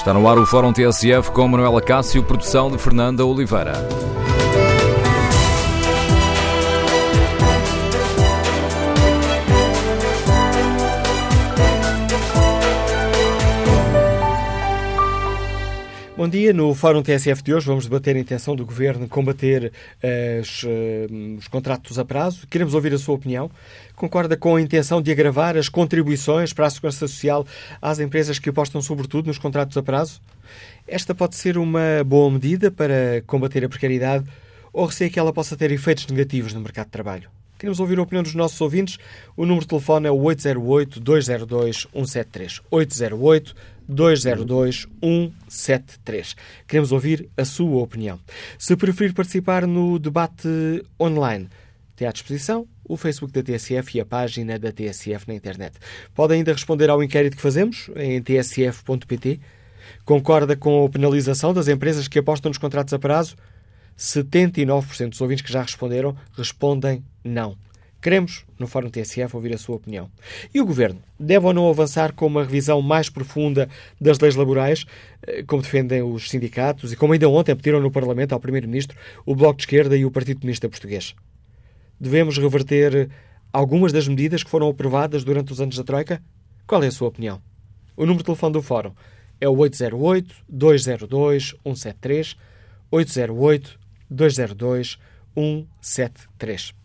Está no ar o Fórum TSF com Manuela Cássio, produção de Fernanda Oliveira. Bom dia. No Fórum TSF de hoje vamos debater a intenção do Governo combater uh, os, uh, os, contratos a prazo. Queremos ouvir a sua opinião. Concorda com a intenção de agravar as contribuições para a Segurança Social às empresas que apostam sobretudo nos contratos a prazo? Esta pode ser uma boa medida para combater a precariedade ou receia que ela possa ter efeitos negativos no mercado de trabalho? Queremos ouvir a opinião dos nossos ouvintes. O número de telefone é o 808-202-173. 808 202 173. Queremos ouvir a sua opinião. Se preferir participar no debate online, tem à disposição o Facebook da TSF e a página da TSF na internet. Pode ainda responder ao inquérito que fazemos em tsf.pt. Concorda com a penalização das empresas que apostam nos contratos a prazo? 79% dos ouvintes que já responderam respondem não. Queremos, no Fórum TSF, ouvir a sua opinião. E o Governo deve ou não avançar com uma revisão mais profunda das leis laborais, eh, como defendem os sindicatos e como ainda ontem pediram no Parlamento ao Primeiro-Ministro o Bloco de Esquerda e o Partido Comunista Português? Devemos reverter algumas das medidas que foram aprovadas durante os anos da Troika? Qual é a sua opinião? O número de telefone do Fórum é o 808-202-173, 808-202-173.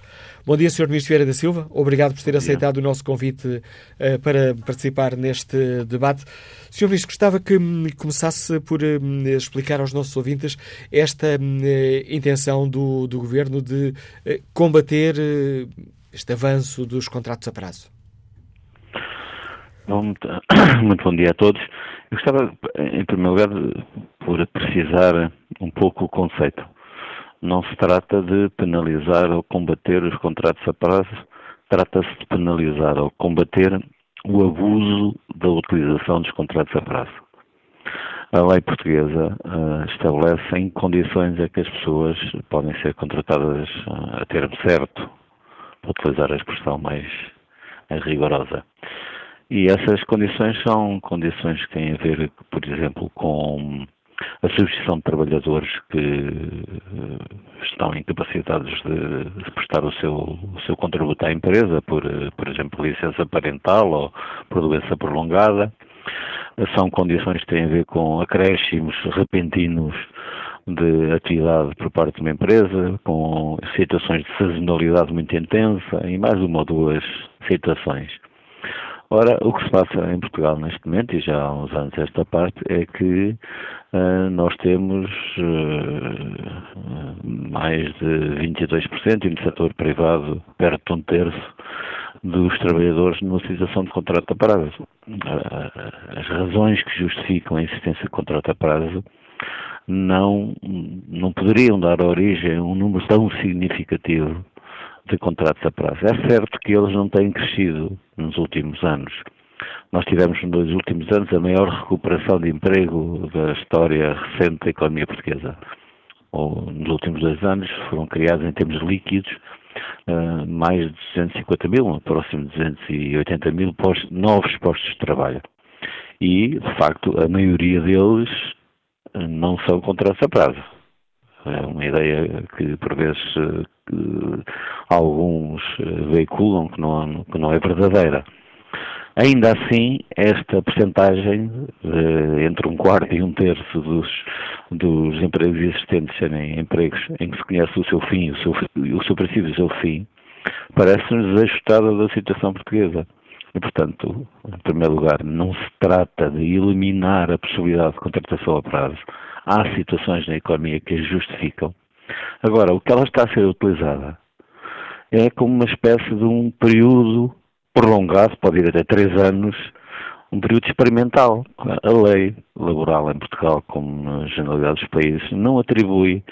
Bom dia, Sr. Ministro Vieira da Silva. Obrigado por ter aceitado o nosso convite uh, para participar neste debate. Sr. Ministro, gostava que hum, começasse por uh, explicar aos nossos ouvintes esta uh, intenção do, do, Governo de combater este avanço dos contratos a prazo. Bom, muito, muito bom dia a todos. Eu gostava, em primeiro lugar, por precisar um pouco o conceito não se trata de penalizar ou combater os contratos a prazo, trata-se de penalizar ou combater o abuso da utilização dos contratos a prazo. A lei portuguesa uh, estabelece em condições é que as pessoas podem ser contratadas uh, a termo certo, para utilizar a expressão mais rigorosa. E essas condições são condições que têm a ver, por exemplo, com a substituição de trabalhadores que eh, estão incapacitados de, de prestar o seu, o seu contributo à empresa, por, eh, por exemplo, licença parental ou por doença prolongada. São condições que têm a ver com acréscimos repentinos de atividade por parte de uma empresa, com situações de sazonalidade muito intensa e mais uma ou duas situações. Ora, o que se passa em Portugal neste momento, e já há uns anos esta parte, é que uh, nós temos uh, mais de 22% e no setor privado perto de um terço dos trabalhadores numa situação de contrato a prazo. Uh, as razões que justificam a existência de contrato a prazo não, não poderiam dar origem a um número tão significativo de contratos a prazo. É certo que eles não têm crescido nos últimos anos. Nós tivemos nos últimos anos a maior recuperação de emprego da história recente da economia portuguesa. Ou, nos últimos dois anos foram criados em termos líquidos uh, mais de 250 mil, próximo de 280 mil postos, novos postos de trabalho. E, de facto, a maioria deles uh, não são contratos a prazo. É uma ideia que, por vezes, que alguns veiculam que não, que não é verdadeira. Ainda assim, esta percentagem, entre um quarto e um terço dos, dos empregos existentes serem empregos em que se conhece o seu fim, o seu, o seu princípio e o seu fim, parece-nos desajustada da situação portuguesa. E, portanto, em primeiro lugar, não se trata de eliminar a possibilidade de contratação a prazo, há situações na economia que as justificam. Agora, o que ela está a ser utilizada é como uma espécie de um período prolongado, pode ir até três anos, um período experimental. A lei laboral em Portugal, como na generalidade dos países, não atribui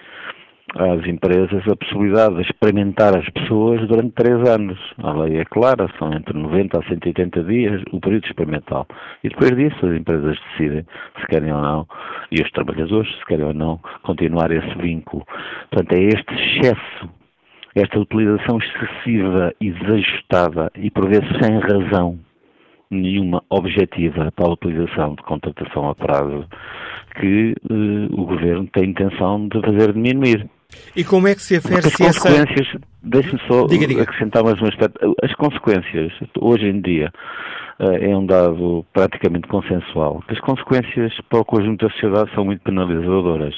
às empresas a possibilidade de experimentar as pessoas durante três anos. A lei é clara, são entre 90 a 180 dias o período experimental. E depois disso as empresas decidem se querem ou não, e os trabalhadores se querem ou não, continuar esse vínculo. Portanto, é este excesso, esta utilização excessiva e desajustada e por vezes sem razão nenhuma objetiva para a utilização de contratação a prazo que uh, o Governo tem intenção de fazer diminuir. E como é que se afere se essa... consequências, deixe-me só diga, diga. acrescentar mais um aspecto, as consequências, hoje em dia, eh, é um dado praticamente consensual, que as consequências para o conjunto da sociedade são muito penalizadoras,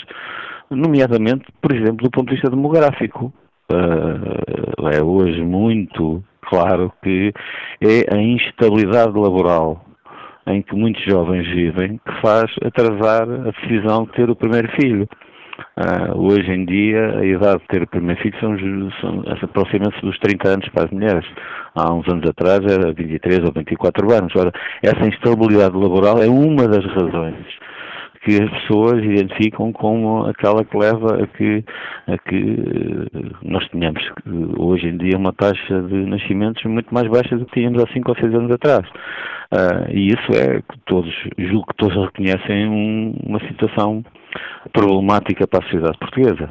nomeadamente, por exemplo, do ponto de vista demográfico. Eh, é hoje muito claro que é a instabilidade laboral em que muitos jovens vivem que faz atrasar a decisão de ter o primeiro filho. Uh, hoje em dia, a idade de ter o primeiro filho são, são, aproxima-se dos 30 anos para as mulheres. Há uns anos atrás era 23 ou 24 anos. Ora, essa instabilidade laboral é uma das razões que as pessoas identificam como aquela que leva a que, a que eh, nós tenhamos hoje em dia uma taxa de nascimentos muito mais baixa do que tínhamos há 5 ou 6 anos atrás. Uh, e isso é que todos, julgo que todos reconhecem um, uma situação problemática para a sociedade portuguesa.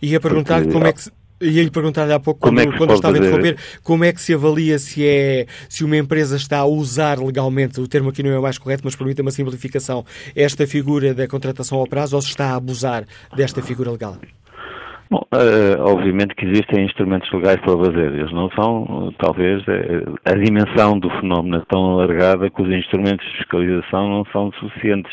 E a perguntar como é que se Ia-lhe perguntar há pouco, quando, é quando estava a interromper, como é que se avalia se, é, se uma empresa está a usar legalmente, o termo aqui não é o mais correto, mas permite uma simplificação, esta figura da contratação ao prazo ou se está a abusar desta figura legal? Bom, uh, obviamente que existem instrumentos legais para fazer. Eles não são, talvez, uh, a dimensão do fenómeno é tão alargada que os instrumentos de fiscalização não são suficientes.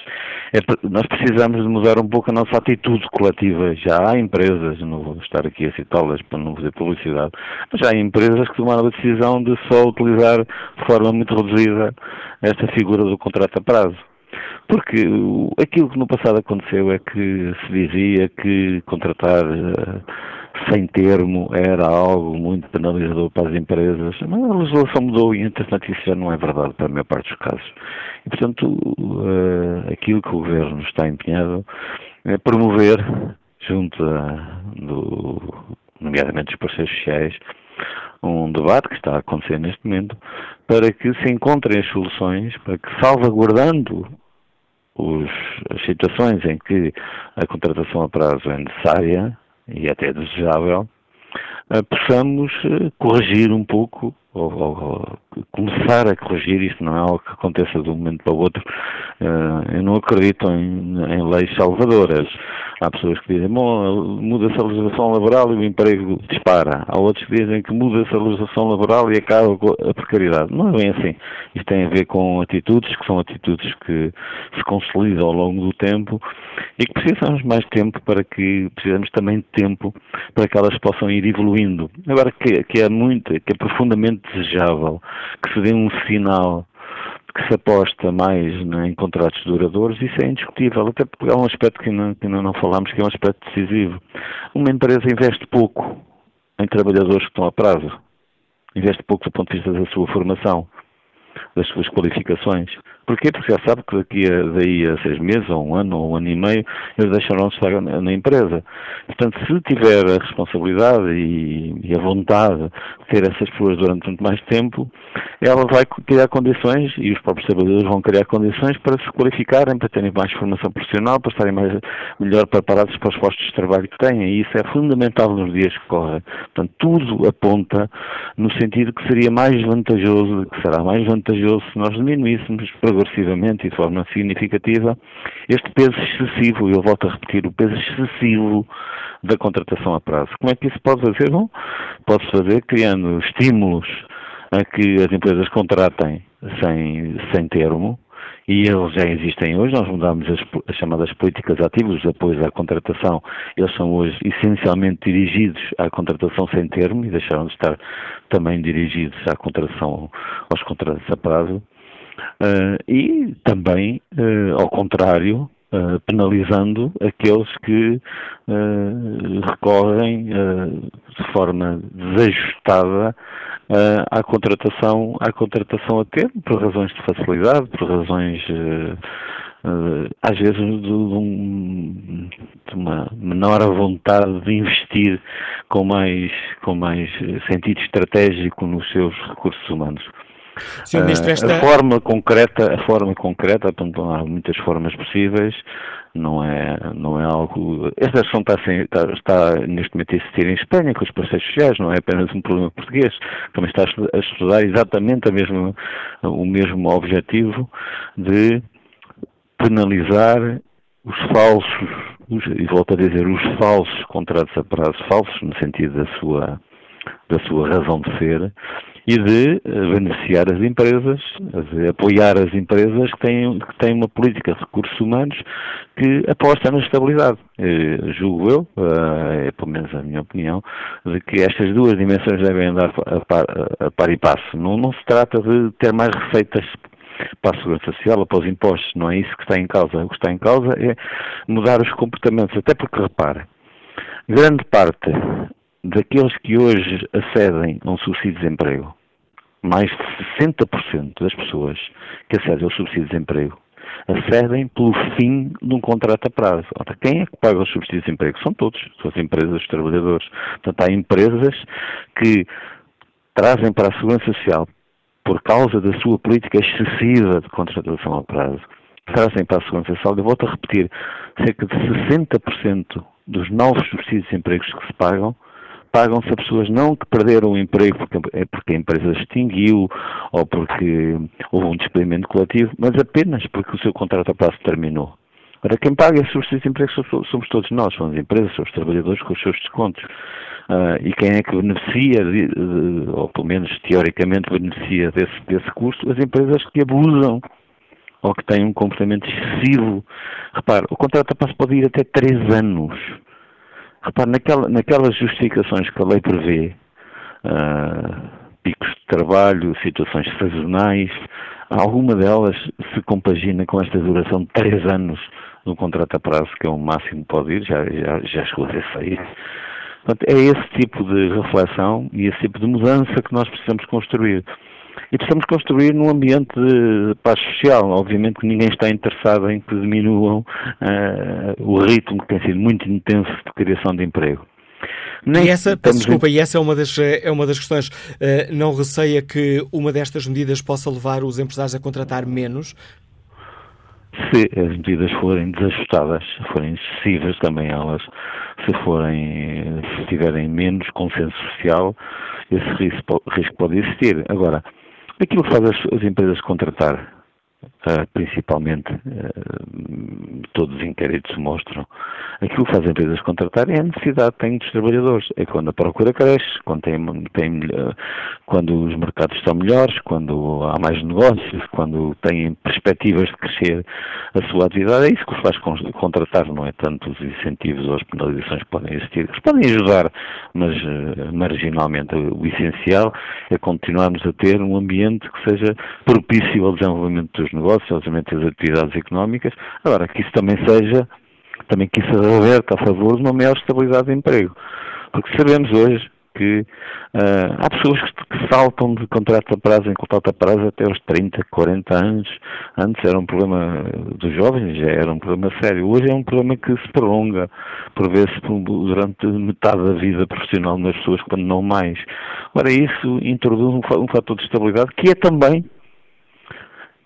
É, nós precisamos de mudar um pouco a nossa atitude coletiva. Já há empresas, não vou estar aqui a citá-las para não fazer publicidade, mas já há empresas que tomaram a decisão de só utilizar de forma muito reduzida esta figura do contrato a prazo. Porque aquilo que no passado aconteceu é que se dizia que contratar uh, sem termo era algo muito penalizador para as empresas, mas a legislação mudou e, entretanto, isso já não é verdade para a maior parte dos casos. E, portanto, uh, aquilo que o Governo está empenhado é promover, junto a, do, nomeadamente dos parceiros sociais, um debate que está a acontecer neste momento para que se encontrem as soluções para que, salvaguardando os, as situações em que a contratação a prazo é necessária e até desejável, uh, possamos uh, corrigir um pouco ou, ou, começar a corrigir, isso não é algo que aconteça de um momento para o outro. Uh, eu não acredito em, em leis salvadoras. Há pessoas que dizem, bom, muda-se a legislação laboral e o emprego dispara. Há outros que dizem que muda-se a legislação laboral e acaba a precariedade. Não é bem assim. Isto tem a ver com atitudes, que são atitudes que se consolidam ao longo do tempo e que precisamos mais tempo para que, precisamos também de tempo para que elas possam ir evoluindo. Agora, que, que é muito, que é profundamente desejável que se dê um sinal que se aposta mais né, em contratos duradouros, isso é indiscutível, até porque há um aspecto que ainda, ainda não falámos, que é um aspecto decisivo. Uma empresa investe pouco em trabalhadores que estão a prazo, investe pouco do ponto de vista da sua formação, das suas qualificações. Porquê? Porque já sabe que daqui a, daí a seis meses, ou um ano, ou um ano e meio, eles deixarão de estar na, na empresa. Portanto, se tiver a responsabilidade e, e, a vontade de ter essas pessoas durante muito mais tempo, ela vai criar condições, e os próprios trabalhadores vão criar condições para se qualificarem, para terem mais formação profissional, para estarem mais, melhor preparados para os postos de trabalho que têm. E isso é fundamental nos dias que correm. Portanto, tudo aponta no sentido que seria mais vantajoso, que será mais vantajoso se nós diminuíssemos progressivamente e de forma significativa este peso excessivo, eu volto a repetir, o peso excessivo da contratação a prazo. Como é que isso pode fazer? Bom, pode-se fazer criando estímulos a que as empresas contratem sem, sem termo, e eles já existem hoje, nós mudamos as, as, chamadas políticas ativas, os apoios à contratação, eles são hoje essencialmente dirigidos à contratação sem termo e deixaram de estar também dirigidos à contratação, aos contratos a prazo. Uh, e também, uh, ao contrário, uh, penalizando aqueles que recorrem de forma desajustada à contratação à contratação a termo por razões de facilidade, por razões às vezes de, um, de, uma menor vontade de investir com mais com mais sentido estratégico nos seus recursos humanos. Sr. Ministro, esta... A forma concreta, a forma concreta, portanto, há muitas formas possíveis, não é, não é algo. Esta ação está, está, está, neste momento a existir em Espanha com os parceiros sociais, não é apenas um problema português, também está a estudar exatamente a mesma, o mesmo objetivo de penalizar os falsos, os, e volto a dizer, os falsos contratos a prazo, falsos no sentido da sua, da sua razão de ser, e de eh, beneficiar as empresas, de apoiar as empresas que têm, que têm uma política de recursos humanos que aposta na estabilidade. Eh, julgo eu, eh, é pelo menos a minha opinião, de que estas duas dimensões devem andar a par, a par e passo. Não, não se trata de ter mais receitas para a segurança social ou para os impostos, não é isso que está em causa. O que está em causa é mudar os comportamentos, até porque, repara, grande parte daqueles que hoje acedem a um subsídio de desemprego mais de 60% das pessoas que acedem ao subsídio de desemprego acedem pelo fim de um contrato a prazo. Ora, quem é que paga os subsídios de desemprego? São todos, são as empresas, os trabalhadores. Portanto, há empresas que trazem para a Segurança Social, por causa da sua política excessiva de contratação a prazo, trazem para a Segurança Social, eu volto a repetir, cerca de 60% dos novos subsídios de desemprego que se pagam pagam-se a pessoas não que perderam o emprego porque, é porque a empresa extinguiu ou porque houve um despedimento coletivo, mas apenas porque o seu contrato a prazo terminou. Ora, quem paga esses subsídios de emprego somos todos nós, são as empresas, são os trabalhadores com os seus descontos. Uh, e quem é que beneficia, de, de, ou pelo menos teoricamente beneficia desse, desse custo? As empresas que abusam ou que têm um comportamento excessivo. Repare, o contrato a prazo pode ir até três anos. Repare, naquela, naquelas justificações que a lei prevê, uh, picos de trabalho, situações sazonais, alguma delas se compagina com esta duração de três anos no contrato a prazo, que é o máximo que pode ir, já, já, já chegou a ser seis. Portanto, é esse tipo de reflexão e esse tipo de mudança que nós precisamos construir. E precisamos construir num ambiente de paz social. Obviamente que ninguém está interessado em que diminuam uh, o ritmo que tem sido muito intenso de criação de emprego. Nem e essa, desculpa, em... e essa é uma das, é uma das questões. Uh, não receia que uma destas medidas possa levar os empresários a contratar menos? Se as medidas forem desajustadas, forem excessivas também elas, se forem, se tiverem menos consenso social, esse risco, risco pode existir. Agora, Aquilo que faz as, as empresas contratar, uh, principalmente, uh, todos os inquéritos mostram, aquilo que faz as empresas contratar é a necessidade que têm dos trabalhadores. É quando a procura cresce, quando, tem, tem, uh, quando os mercados estão melhores, quando há mais negócios, quando têm perspectivas de crescer a sua atividade. É isso que os faz contratar, não é tanto os incentivos ou as penalizações que podem existir, que podem ajudar, mas marginalmente o essencial é continuarmos a ter um ambiente que seja propício ao desenvolvimento dos negócios, ao desenvolvimento das atividades económicas. Agora, que isso também seja, também que isso reverte a favor de uma maior estabilidade de emprego. Porque sabemos hoje que uh, há pessoas que, saltam de contrato a prazo em contrato a prazo até aos 30, 40 anos. Antes era um problema dos jovens, já era um problema sério. Hoje é um problema que se prolonga, por vezes, durante metade da vida profissional das pessoas, quando não mais. Ora, isso introduz um, um fator de estabilidade que é também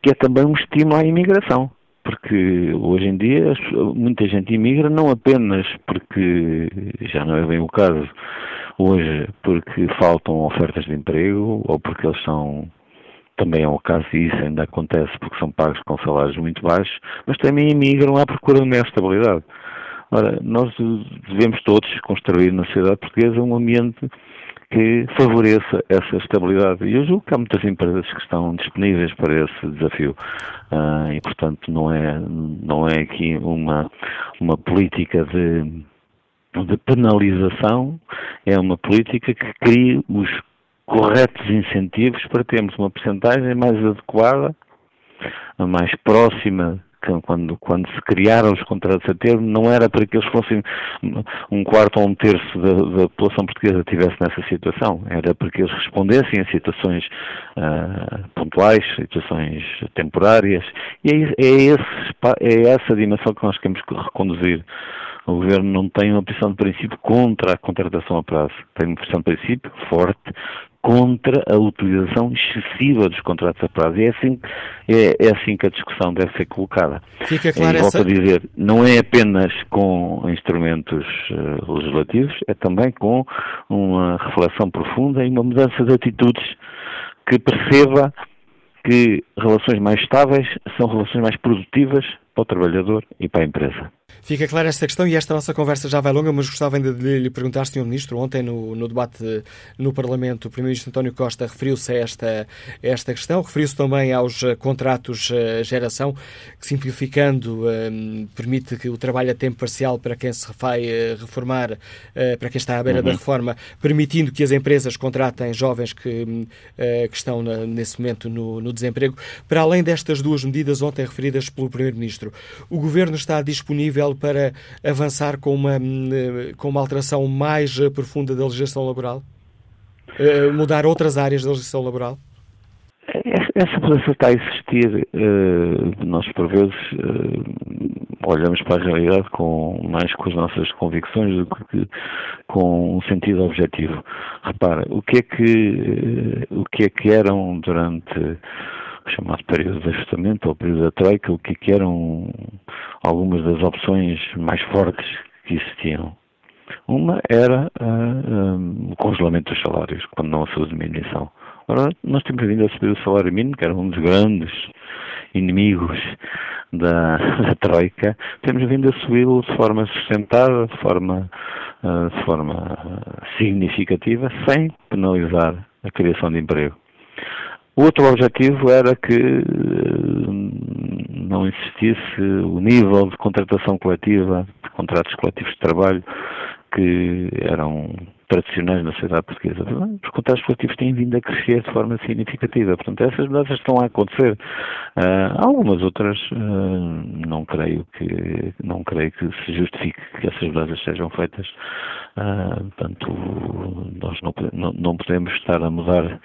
que é também um estímulo à imigração porque hoje em dia muita gente imigra não apenas porque já não é bem o caso hoje porque faltam ofertas de emprego ou porque eles são também é o caso e isso ainda acontece porque são pagos com salários muito baixos, mas também imigram à procura de maior estabilidade. Ora, nós devemos todos construir na sociedade portuguesa um ambiente que favoreça essa estabilidade. E eu julgo que há muitas empresas que estão disponíveis para esse desafio. Uh, e, portanto, não é, não é aqui uma, uma política de, de penalização, é uma política que cria os corretos incentivos para termos uma percentagem mais adequada, mais próxima quando, quando se criaram os contratos a termo, não era para que eles fossem um quarto ou um terço da, da população portuguesa estivesse nessa situação, era para que eles respondessem a situações uh, pontuais, situações temporárias, e é, é, esse, é essa dimensão que nós queremos reconduzir. O Governo não tem uma posição de princípio contra a contratação a prazo. Tem uma posição de princípio forte contra a utilização excessiva dos contratos a prazo. E é assim, é, é assim que a discussão deve ser colocada. Fica claro e volto essa... a dizer, não é apenas com instrumentos uh, legislativos, é também com uma reflexão profunda e uma mudança de atitudes que perceba que relações mais estáveis são relações mais produtivas para o trabalhador e para a empresa. Fica clara esta questão e esta nossa conversa já vai longa, mas gostava ainda de lhe perguntar, Sr. Ministro, ontem no, no debate no Parlamento, o Primeiro-Ministro António Costa referiu-se a esta, a esta questão, referiu-se também aos eh, contratos uh, geração, que simplificando um, permite que o trabalho a tempo parcial para quem se vai uh, reformar, para quem está à beira uhum. da reforma, permitindo que as empresas contratem jovens que, que estão na, nesse momento no, no desemprego. Para além destas duas medidas ontem referidas pelo Primeiro-Ministro, o Governo está disponível para avançar com uma, hum, com uma alteração mais profunda da legislação laboral? Uh, mudar outras áreas da legislação laboral? Essa mudança está a existir. Nós, por vezes, olhamos para a realidade com, mais com as nossas convicções do que com um sentido objetivo. Repara, o que é que, o que, é que eram durante chamado período de ajustamento ou período da Troika, o que, que eram algumas das opções mais fortes que existiam. Uma era uh, um, o congelamento dos salários, quando não a sua diminuição. Ora, nós temos vindo a subir o salário mínimo, que era um dos grandes inimigos da, da Troika, temos vindo a subi-lo de forma sustentada, de forma, uh, de forma significativa, sem penalizar a criação de emprego. O outro objetivo era que eh, não existisse o nível de contratação coletiva, de contratos coletivos de trabalho que eram tradicionais na sociedade portuguesa. Os contratos coletivos têm vindo a crescer de forma significativa. Portanto, essas mudanças estão a acontecer. Uh, algumas outras uh, não creio que não creio que se justifique que essas mudanças sejam feitas. Uh, portanto, nós não, não, não podemos estar a mudar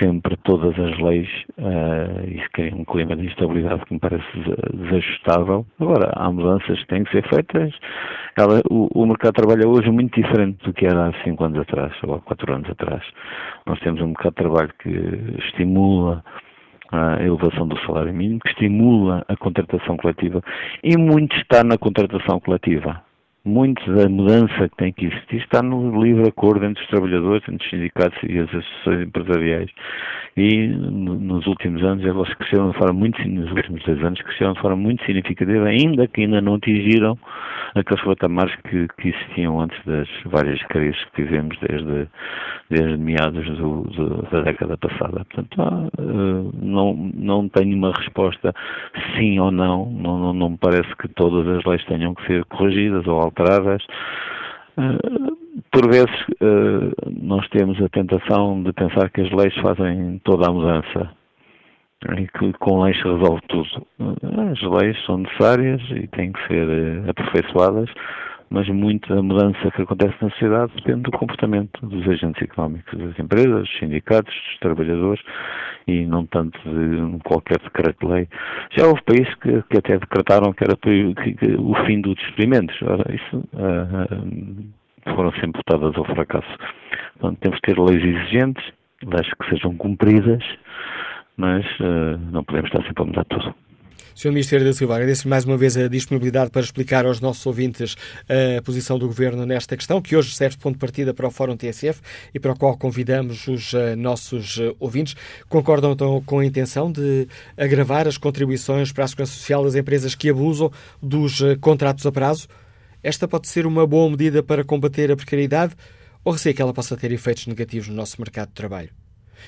sempre todas as leis uh, isso cria um clima de instabilidade que me parece desajustável. Agora, há mudanças que têm que ser feitas. Ela, o, o, mercado de trabalho é hoje muito diferente do que era há cinco anos atrás, ou há quatro anos atrás. Nós temos um mercado de trabalho que estimula a elevação do salário mínimo, que estimula a contratação coletiva e muito está na contratação coletiva muito da mudança que tem que existir está no livre acordo entre os trabalhadores, entre os sindicatos e as associações empresariais. E nos últimos anos elas cresceram de forma muito, nos últimos dois anos cresceram de forma muito significativa, ainda que ainda não atingiram aqueles patamares que, que existiam antes das várias crises que vivemos desde, desde meados do, do, da década passada. Portanto, uh, não, não tenho uma resposta sim ou não. não. Não, não me parece que todas as leis tenham que ser corrigidas ou alteradas. Uh, por vezes uh, nós temos a tentação de pensar que as leis fazem toda a mudança e que com leis se resolve tudo. As leis são necessárias e têm que ser aperfeiçoadas, mas muita mudança que acontece na sociedade depende do comportamento dos agentes económicos, das empresas, dos sindicatos, dos trabalhadores e não tanto de qualquer decreto-lei. Já houve países que, que, até decretaram que era o fim dos experimentos. Ora, isso uh, foram sempre votadas ao fracasso. Portanto, temos que ter leis exigentes, leis que sejam cumpridas, mas uh, não podemos estar sempre a mudar tudo. Sr. Ministro da Silva, agradeço mais uma vez a disponibilidade para explicar aos nossos ouvintes a posição do Governo nesta questão, que hoje serve de ponto de partida para o Fórum TSF e para o qual convidamos os uh, nossos uh, ouvintes. Concordam então com a intenção de agravar as contribuições para a Segurança Social das empresas que abusam dos contratos a prazo? Esta pode ser uma boa medida para combater a precariedade ou receia que ela possa ter efeitos negativos no nosso mercado de trabalho?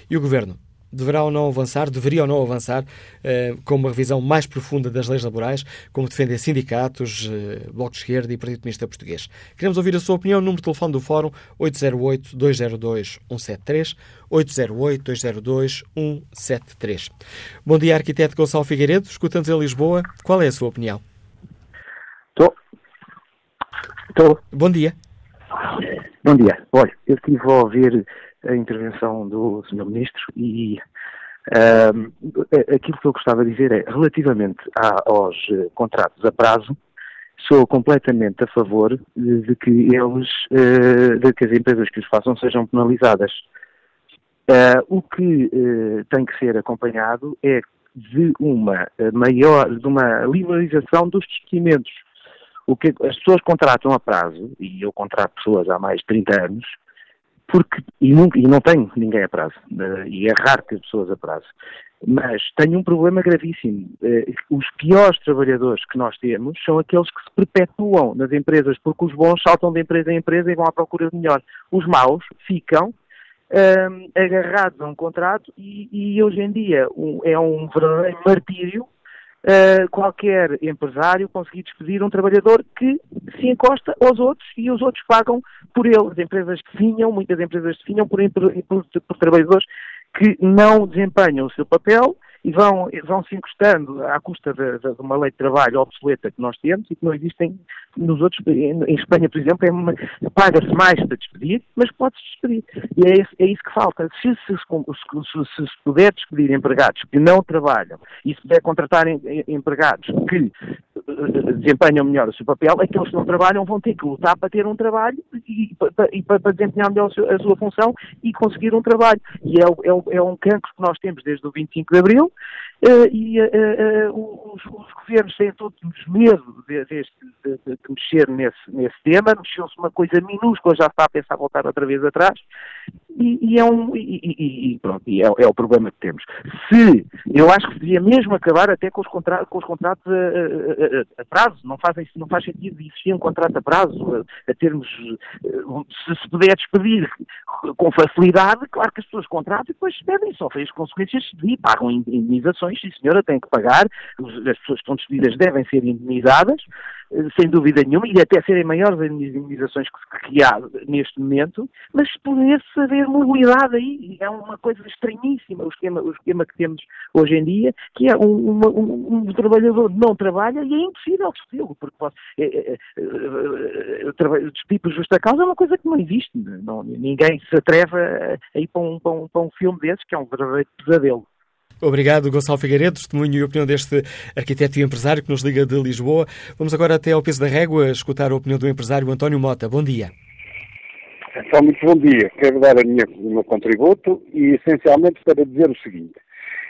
E o Governo deverá ou não avançar, deveria ou não avançar eh, com uma revisão mais profunda das leis laborais, como defendem sindicatos, eh, Bloco de Esquerda e Partido Comunista Português. Queremos ouvir a sua opinião. Número de telefone do Fórum 808-202-173, 808-202-173. Bom dia, arquiteto Gonçalo Figueiredo. Escutamos em Lisboa. Qual é a sua opinião? Estou. Estou. Bom dia. Bom dia. Olha, eu estive a ouvir a intervenção do Sr. Ministro e uh, aquilo que eu gostava de dizer é, relativamente aos eh, contratos a prazo, sou completamente a favor de, que eles, uh, de que as empresas que os façam sejam penalizadas. Uh, o que uh, tem que ser acompanhado é de uma maior, de uma liberalização dos despedimentos. O que as pessoas contratam a prazo, e eu contrato pessoas há mais de 30 anos, porque, e, não, e não tenho ninguém a prazo, e é raro ter pessoas a prazo, mas tenho um problema gravíssimo. Os piores trabalhadores que nós temos são aqueles que se perpetuam nas empresas, porque os bons saltam de empresa em empresa e vão à procura de melhor. Os maus ficam um, agarrados a um contrato e, e hoje em dia um, é um verdadeiro martírio qualquer empresário conseguir despedir um trabalhador que se encosta aos outros e os outros pagam por ele. As empresas definham, muitas empresas definham por, por, por trabalhadores que não desempenham o seu papel e vão, vão se encostando à custa de, de, uma lei de trabalho obsoleta que nós temos e que não existem nos outros em Espanha, por exemplo, é paga-se mais para despedir, mas pode-se despedir. E é, esse, é, isso que falta. Se se, se se, puder despedir empregados que não trabalham e se puder contratar empregados que eh, desempenham melhor o seu papel, aqueles que não trabalham vão ter que lutar para ter um trabalho e, e para, para, desempenhar melhor a sua função e conseguir um trabalho. E é, é, é um cancro que nós temos desde o 25 de Abril, Uh, e uh, uh, os, os, governos têm todos medo de, de, de, de, mexer nesse, nesse tema, mexeu-se uma coisa minúscula, já está a pensar voltar outra vez atrás, e, e é um e, e pronto, e é, é, o problema que temos. Se, eu acho que devia mesmo acabar até com os, contra, com os contratos a, a, a, prazo, não, fazem, não faz sentido existir um contrato a prazo, a, termos, se se puder despedir com facilidade, claro que as pessoas contratam e depois devem sofrer as consequências de pagam indenizações, sim senhora, tem que pagar, as pessoas que estão despedidas devem ser indenizadas, eh, sem dúvida nenhuma, e até serem maiores as indenizações que, há neste momento, mas poder-se haver mobilidade aí, é uma coisa estranhíssima o esquema, o esquema que temos hoje em dia, que é um, uma, um, um trabalhador não trabalha e é impossível despedi-lo, porque pode, é, é, é, despedir por justa causa é uma coisa que não existe, não, ninguém se atreve a, a ir para um, para, um, para um filme desses, que é um verdadeiro pesadelo. Obrigado, Gonçalo Figueiredo, testemunho e opinião deste arquiteto e empresário que nos liga de Lisboa. Vamos agora até ao peso da régua escutar a opinião do empresário António Mota. Bom dia. Então, muito bom dia. Quero dar minha, o meu contributo e, essencialmente, para dizer o seguinte.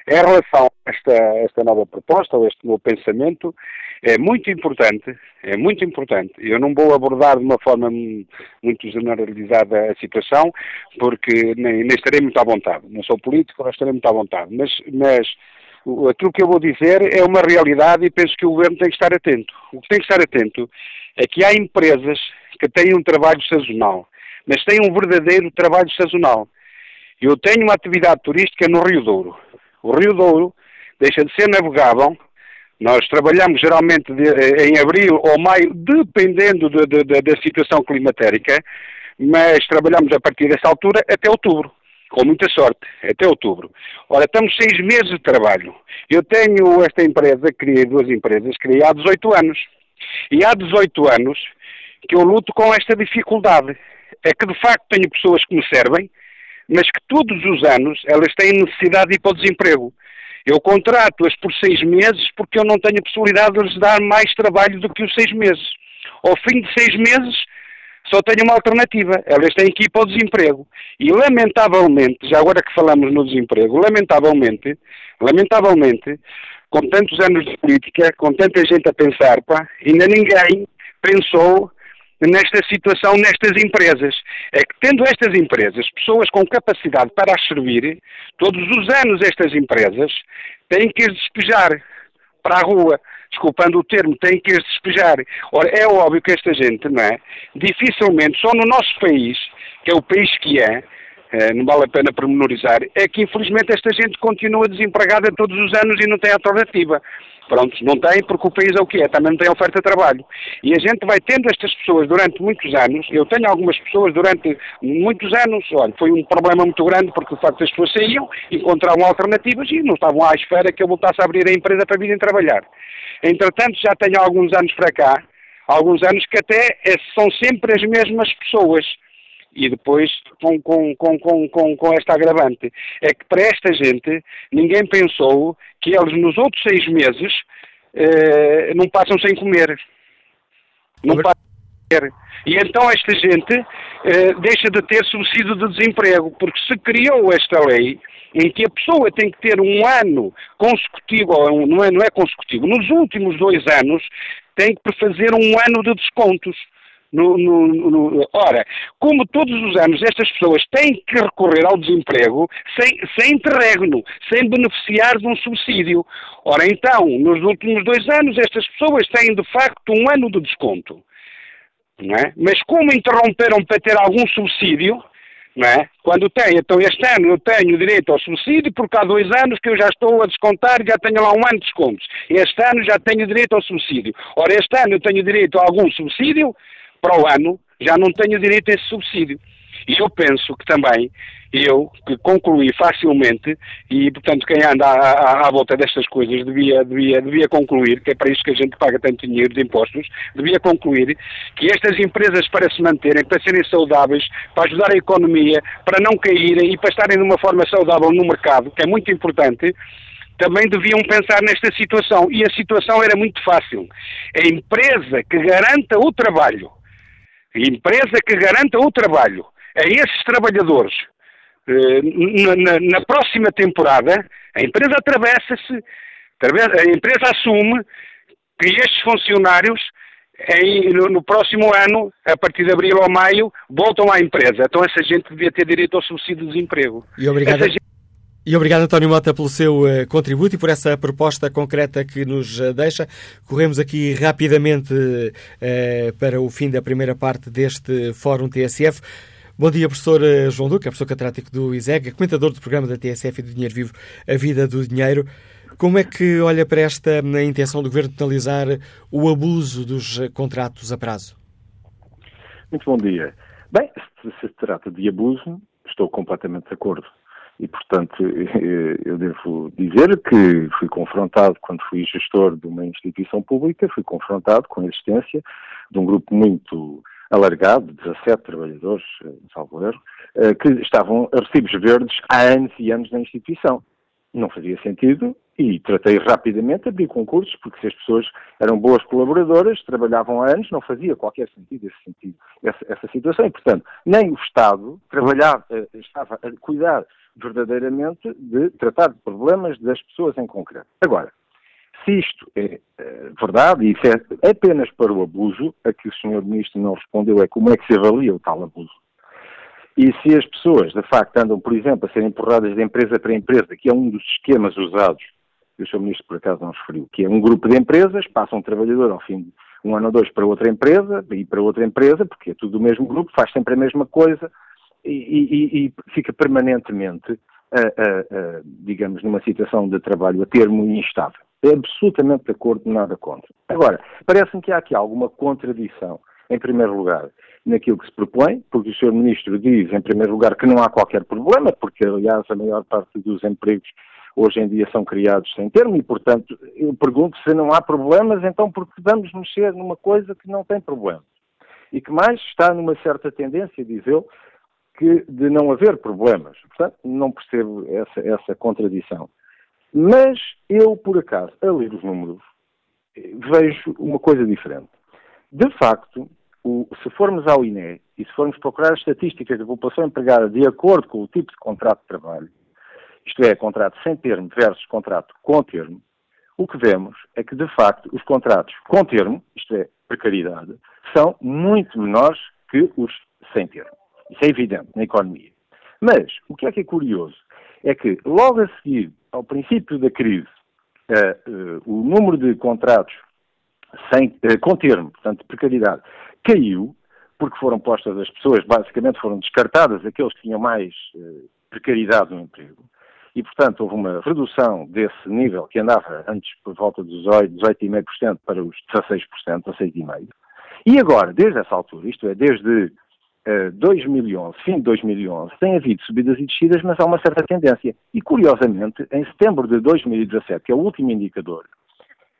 Em relação a esta, esta nova proposta, ou este novo pensamento, é muito importante, é muito importante. Eu não vou abordar de uma forma muito generalizada a situação, porque nem, nem estarei muito à vontade. Não sou político, não estarei muito à vontade. Mas, mas aquilo que eu vou dizer é uma realidade e penso que o governo tem que estar atento. O que tem que estar atento é que há empresas que têm um trabalho sazonal, mas têm um verdadeiro trabalho sazonal. Eu tenho uma atividade turística no Rio Douro. O Rio Douro deixa de ser navegável nós trabalhamos geralmente de, eh, em abril ou maio, dependendo de, de, da situação climatérica, mas trabalhamos a partir dessa altura até outubro, com muita sorte, até outubro. Ora, estamos seis meses de trabalho. Eu tenho esta empresa, criei duas empresas, criei há 18 anos. E há 18 anos que eu luto com esta dificuldade. É que de facto tenho pessoas que me servem, mas que todos os anos elas têm necessidade de ir para o desemprego. Eu contrato-as por seis meses porque eu não tenho possibilidade de lhes dar mais trabalho do que os seis meses. Ao fim de seis meses, só tenho uma alternativa. Elas têm que ir para o desemprego. E, lamentavelmente, já agora que falamos no desemprego, lamentavelmente, lamentavelmente, com tantos anos de política, com tanta gente a pensar, pá, ainda ninguém pensou nesta situação, nestas empresas. É que, tendo estas empresas pessoas com capacidade para as servir, todos os anos estas empresas têm que as despejar para a rua. Desculpando o termo, têm que as despejar. Ora, é óbvio que esta gente, não é? Dificilmente, só no nosso país, que é o país que é, eh, não vale a pena pormenorizar, é que infelizmente esta gente continua desempregada todos os anos e não tem alternativa. Pronto, não tem porque o país é o que é, também não tem oferta de trabalho. E a gente vai tendo estas pessoas durante muitos anos, eu tenho algumas pessoas durante muitos anos, olha, foi um problema muito grande porque de facto as pessoas saíam, encontravam alternativas e não estavam à espera que eu voltasse a abrir a empresa para virem trabalhar. Entretanto, já tenho alguns anos para cá, alguns anos que até são sempre as mesmas pessoas e depois com, com, com, com, esta agravante. É que para esta gente ninguém pensou que eles nos outros seis meses eh, não passam sem comer. Não passam E então esta gente eh, deixa de ter subsídio de desemprego, porque se criou esta lei em que a pessoa tem que ter um ano consecutivo, ou não é, não é consecutivo, nos últimos dois anos tem que fazer um ano de descontos. No, no, no, ora, como todos os anos estas pessoas têm que recorrer ao desemprego sem, sem interregno, sem beneficiar de um subsídio. Ora, então, nos últimos dois anos estas pessoas têm de facto um ano de desconto. Não é? Mas como interromperam para ter algum subsídio, é? Quando tem, então este ano eu tenho direito ao subsídio, porque há dois anos que eu já estou a descontar e já tenho lá um ano de descontos. Este ano já tenho direito ao subsídio. Ora, este ano eu tenho direito a algum subsídio, para o ano já não tenho direito a esse subsídio. E eu penso que também, eu, que concluí facilmente, e portanto quem anda à, à, à, volta destas coisas devia, devia, devia concluir, que é para isso que a gente paga tanto dinheiro de impostos, devia concluir que estas empresas para se manterem, para serem saudáveis, para ajudar a economia, para não caírem e para estarem de uma forma saudável no mercado, que é muito importante, também deviam pensar nesta situação. E a situação era muito fácil. A empresa que garanta o trabalho, empresa que garanta o trabalho a esses trabalhadores eh, na, na, na próxima temporada, a empresa atravessa-se, a empresa assume que estes funcionários em, no, no, próximo ano, a partir de abril ou maio, voltam à empresa. Então essa gente devia ter direito ao subsídio de desemprego. E obrigado. E obrigado, António Mota, pelo seu uh, contributo e por essa proposta concreta que nos uh, deixa. Corremos aqui rapidamente uh, para o fim da primeira parte deste Fórum TSF. Bom dia, professor João Duque, é professor catedrático do ISEG, é comentador do programa da TSF e do Dinheiro Vivo, A Vida do Dinheiro. Como é que olha para esta intenção do Governo de penalizar o abuso dos contratos a prazo? Muito bom dia. Bem, se se trata de abuso, estou completamente de acordo. E, portanto, eu devo dizer que fui confrontado, quando fui gestor de uma instituição pública, fui confrontado com a existência de um grupo muito alargado, 17 trabalhadores, salvo erro, eh, que estavam a recibos verdes há anos e anos na instituição. Não fazia sentido e tratei rapidamente de abrir concursos, porque se as pessoas eram boas colaboradoras, trabalhavam há anos, não fazia qualquer sentido esse sentido, essa, essa situação. E, portanto, nem o Estado trabalhava, eh, estava a cuidar verdadeiramente de tratar de problemas das pessoas em concreto. Agora, se isto é, é verdade e é apenas para o abuso, a que o Sr. Ministro não respondeu é como é que se avalia o tal abuso. E se as pessoas, de facto, andam, por exemplo, a serem empurradas de empresa para empresa, que é um dos esquemas usados, que o Sr. Ministro por acaso não referiu, que é um grupo de empresas, passa um trabalhador ao fim de um ano ou dois para outra empresa, e para outra empresa, porque é tudo do mesmo grupo, faz sempre a mesma coisa, e, e, e fica permanentemente, digamos, numa situação de trabalho a termo instável. É absolutamente de acordo, nada contra. Agora, parece-me que há aqui alguma contradição, em primeiro lugar, naquilo que se propõe, porque o Sr. Ministro diz, em primeiro lugar, que não há qualquer problema, porque, aliás, a maior parte dos empregos hoje em dia são criados sem termo e, portanto, eu pergunto se não há problemas, então porque vamos mexer numa coisa que não tem problema. E que mais está numa certa tendência, diz ele, que de não haver problemas. Portanto, não percebo essa, essa contradição. Mas eu, por acaso, a ler os números, vejo uma coisa diferente. De facto, o, se formos ao INE e se formos procurar as estatísticas da população empregada de acordo com o tipo de contrato de trabalho, isto é, contrato sem termo versus contrato com termo, o que vemos é que, de facto, os contratos com termo, isto é, precariedade, são muito menores que os sem termo. Isso é evidente na economia. Mas o que é que é curioso é que logo a seguir ao princípio da crise, uh, uh, o número de contratos sem, uh, com termo, portanto, de precariedade, caiu, porque foram postas as pessoas, basicamente foram descartadas aqueles que tinham mais precariedade no emprego. E, portanto, houve uma redução desse nível que andava antes por volta dos 18,5% para os 16%, 16,5%. E agora, desde essa altura, isto é, desde 2011, fim de 2011, tem havido subidas e descidas, mas há uma certa tendência. E, curiosamente, em setembro de 2017, que é o último indicador,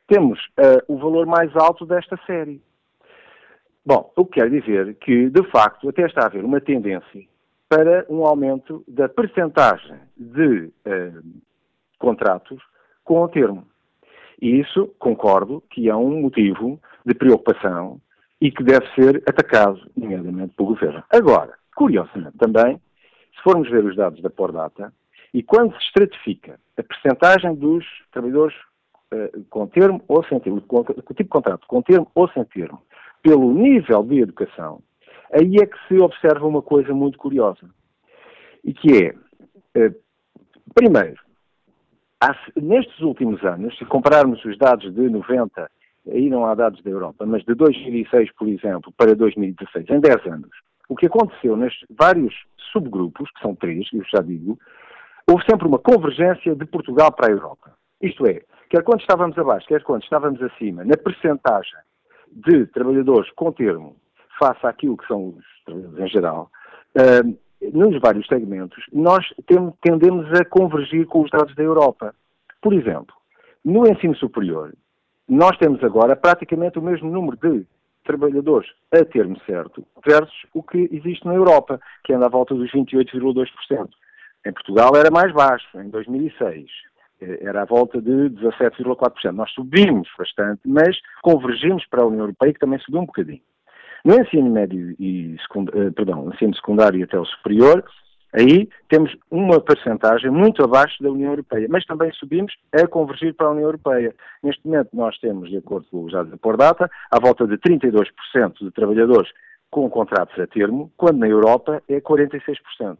temos uh, o valor mais alto desta série. Bom, o que quer dizer que, de facto, até está a haver uma tendência para um aumento da percentagem de uh, contratos com o termo. E isso, concordo, que é um motivo de preocupação e que deve ser atacado, nomeadamente pelo governo. Agora, curiosamente também, se formos ver os dados da Pordata, e quando se estratifica a percentagem dos trabalhadores uh, com termo ou sem termo, com, com tipo de contrato, com termo ou sem termo, pelo nível de educação, aí é que se observa uma coisa muito curiosa. E que é, uh, primeiro, há, nestes últimos anos, se compararmos os dados de 90, aí não há dados da Europa, mas de 2006, por exemplo, para 2016, em 10 anos, o que aconteceu nestes vários subgrupos, que são três, eu já digo, houve sempre uma convergência de Portugal para a Europa. Isto é, quer quando estávamos abaixo, quer quando estávamos acima, na percentagem de trabalhadores com termo face àquilo que são os trabalhadores em geral, uh, nos vários segmentos, nós tendemos a convergir com os dados da Europa. Por exemplo, no ensino superior, nós temos agora praticamente o mesmo número de trabalhadores a termo certo versus o que existe na Europa, que anda à volta dos 28,2%. Em Portugal era mais baixo, em 2006. Eh, era à volta de 17,4%. Nós subimos bastante, mas convergimos para a União Europeia, que também subiu um bocadinho. No ensino médio e eh, perdão, ensino secundário e até o superior, aí temos uma percentagem muito abaixo da União Europeia, mas também subimos a convergir para a União Europeia. Neste momento nós temos, de acordo com os dados da Pordata, à volta de 32% de trabalhadores com contratos a termo, quando na Europa é 46%.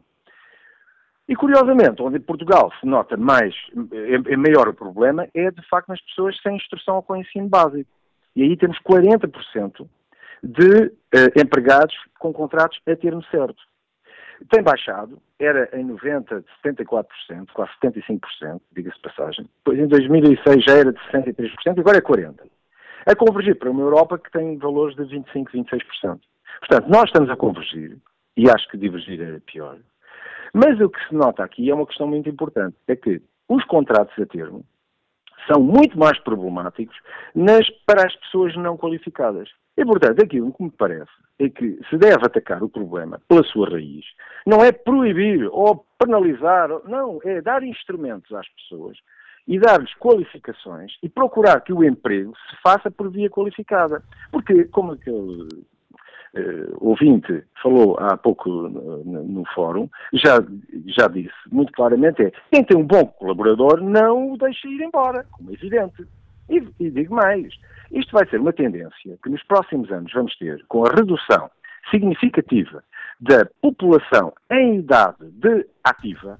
E curiosamente, onde em Portugal se nota mais, é, é maior o problema, é de facto nas pessoas sem instrução ou com ensino básico. E aí temos 40% de uh, empregados com contratos a termo certo. Tem baixado, era em 90% de 74%, quase 75%, diga-se passagem. Depois em 2006 já era de 63%, agora é 40%. A convergir para uma Europa que tem valores de 25%, 26%. Portanto, nós estamos a convergir, e acho que divergir é pior, mas o que se nota aqui é uma questão muito importante, é que os contratos a termo são muito mais problemáticos nas, para as pessoas não qualificadas. E, portanto, aquilo que me parece é que se deve atacar o problema pela sua raiz. Não é proibir ou penalizar, não, é dar instrumentos às pessoas e dar-lhes qualificações e procurar que o emprego se faça por via qualificada. Porque, como aquele uh, ouvinte falou há pouco no, no, fórum, já, já disse muito claramente, é quem tem um bom colaborador não o deixa ir embora, como é evidente. E, e digo mais, isto vai ser uma tendência que nos próximos anos vamos ter, com a redução significativa da população em idade de ativa,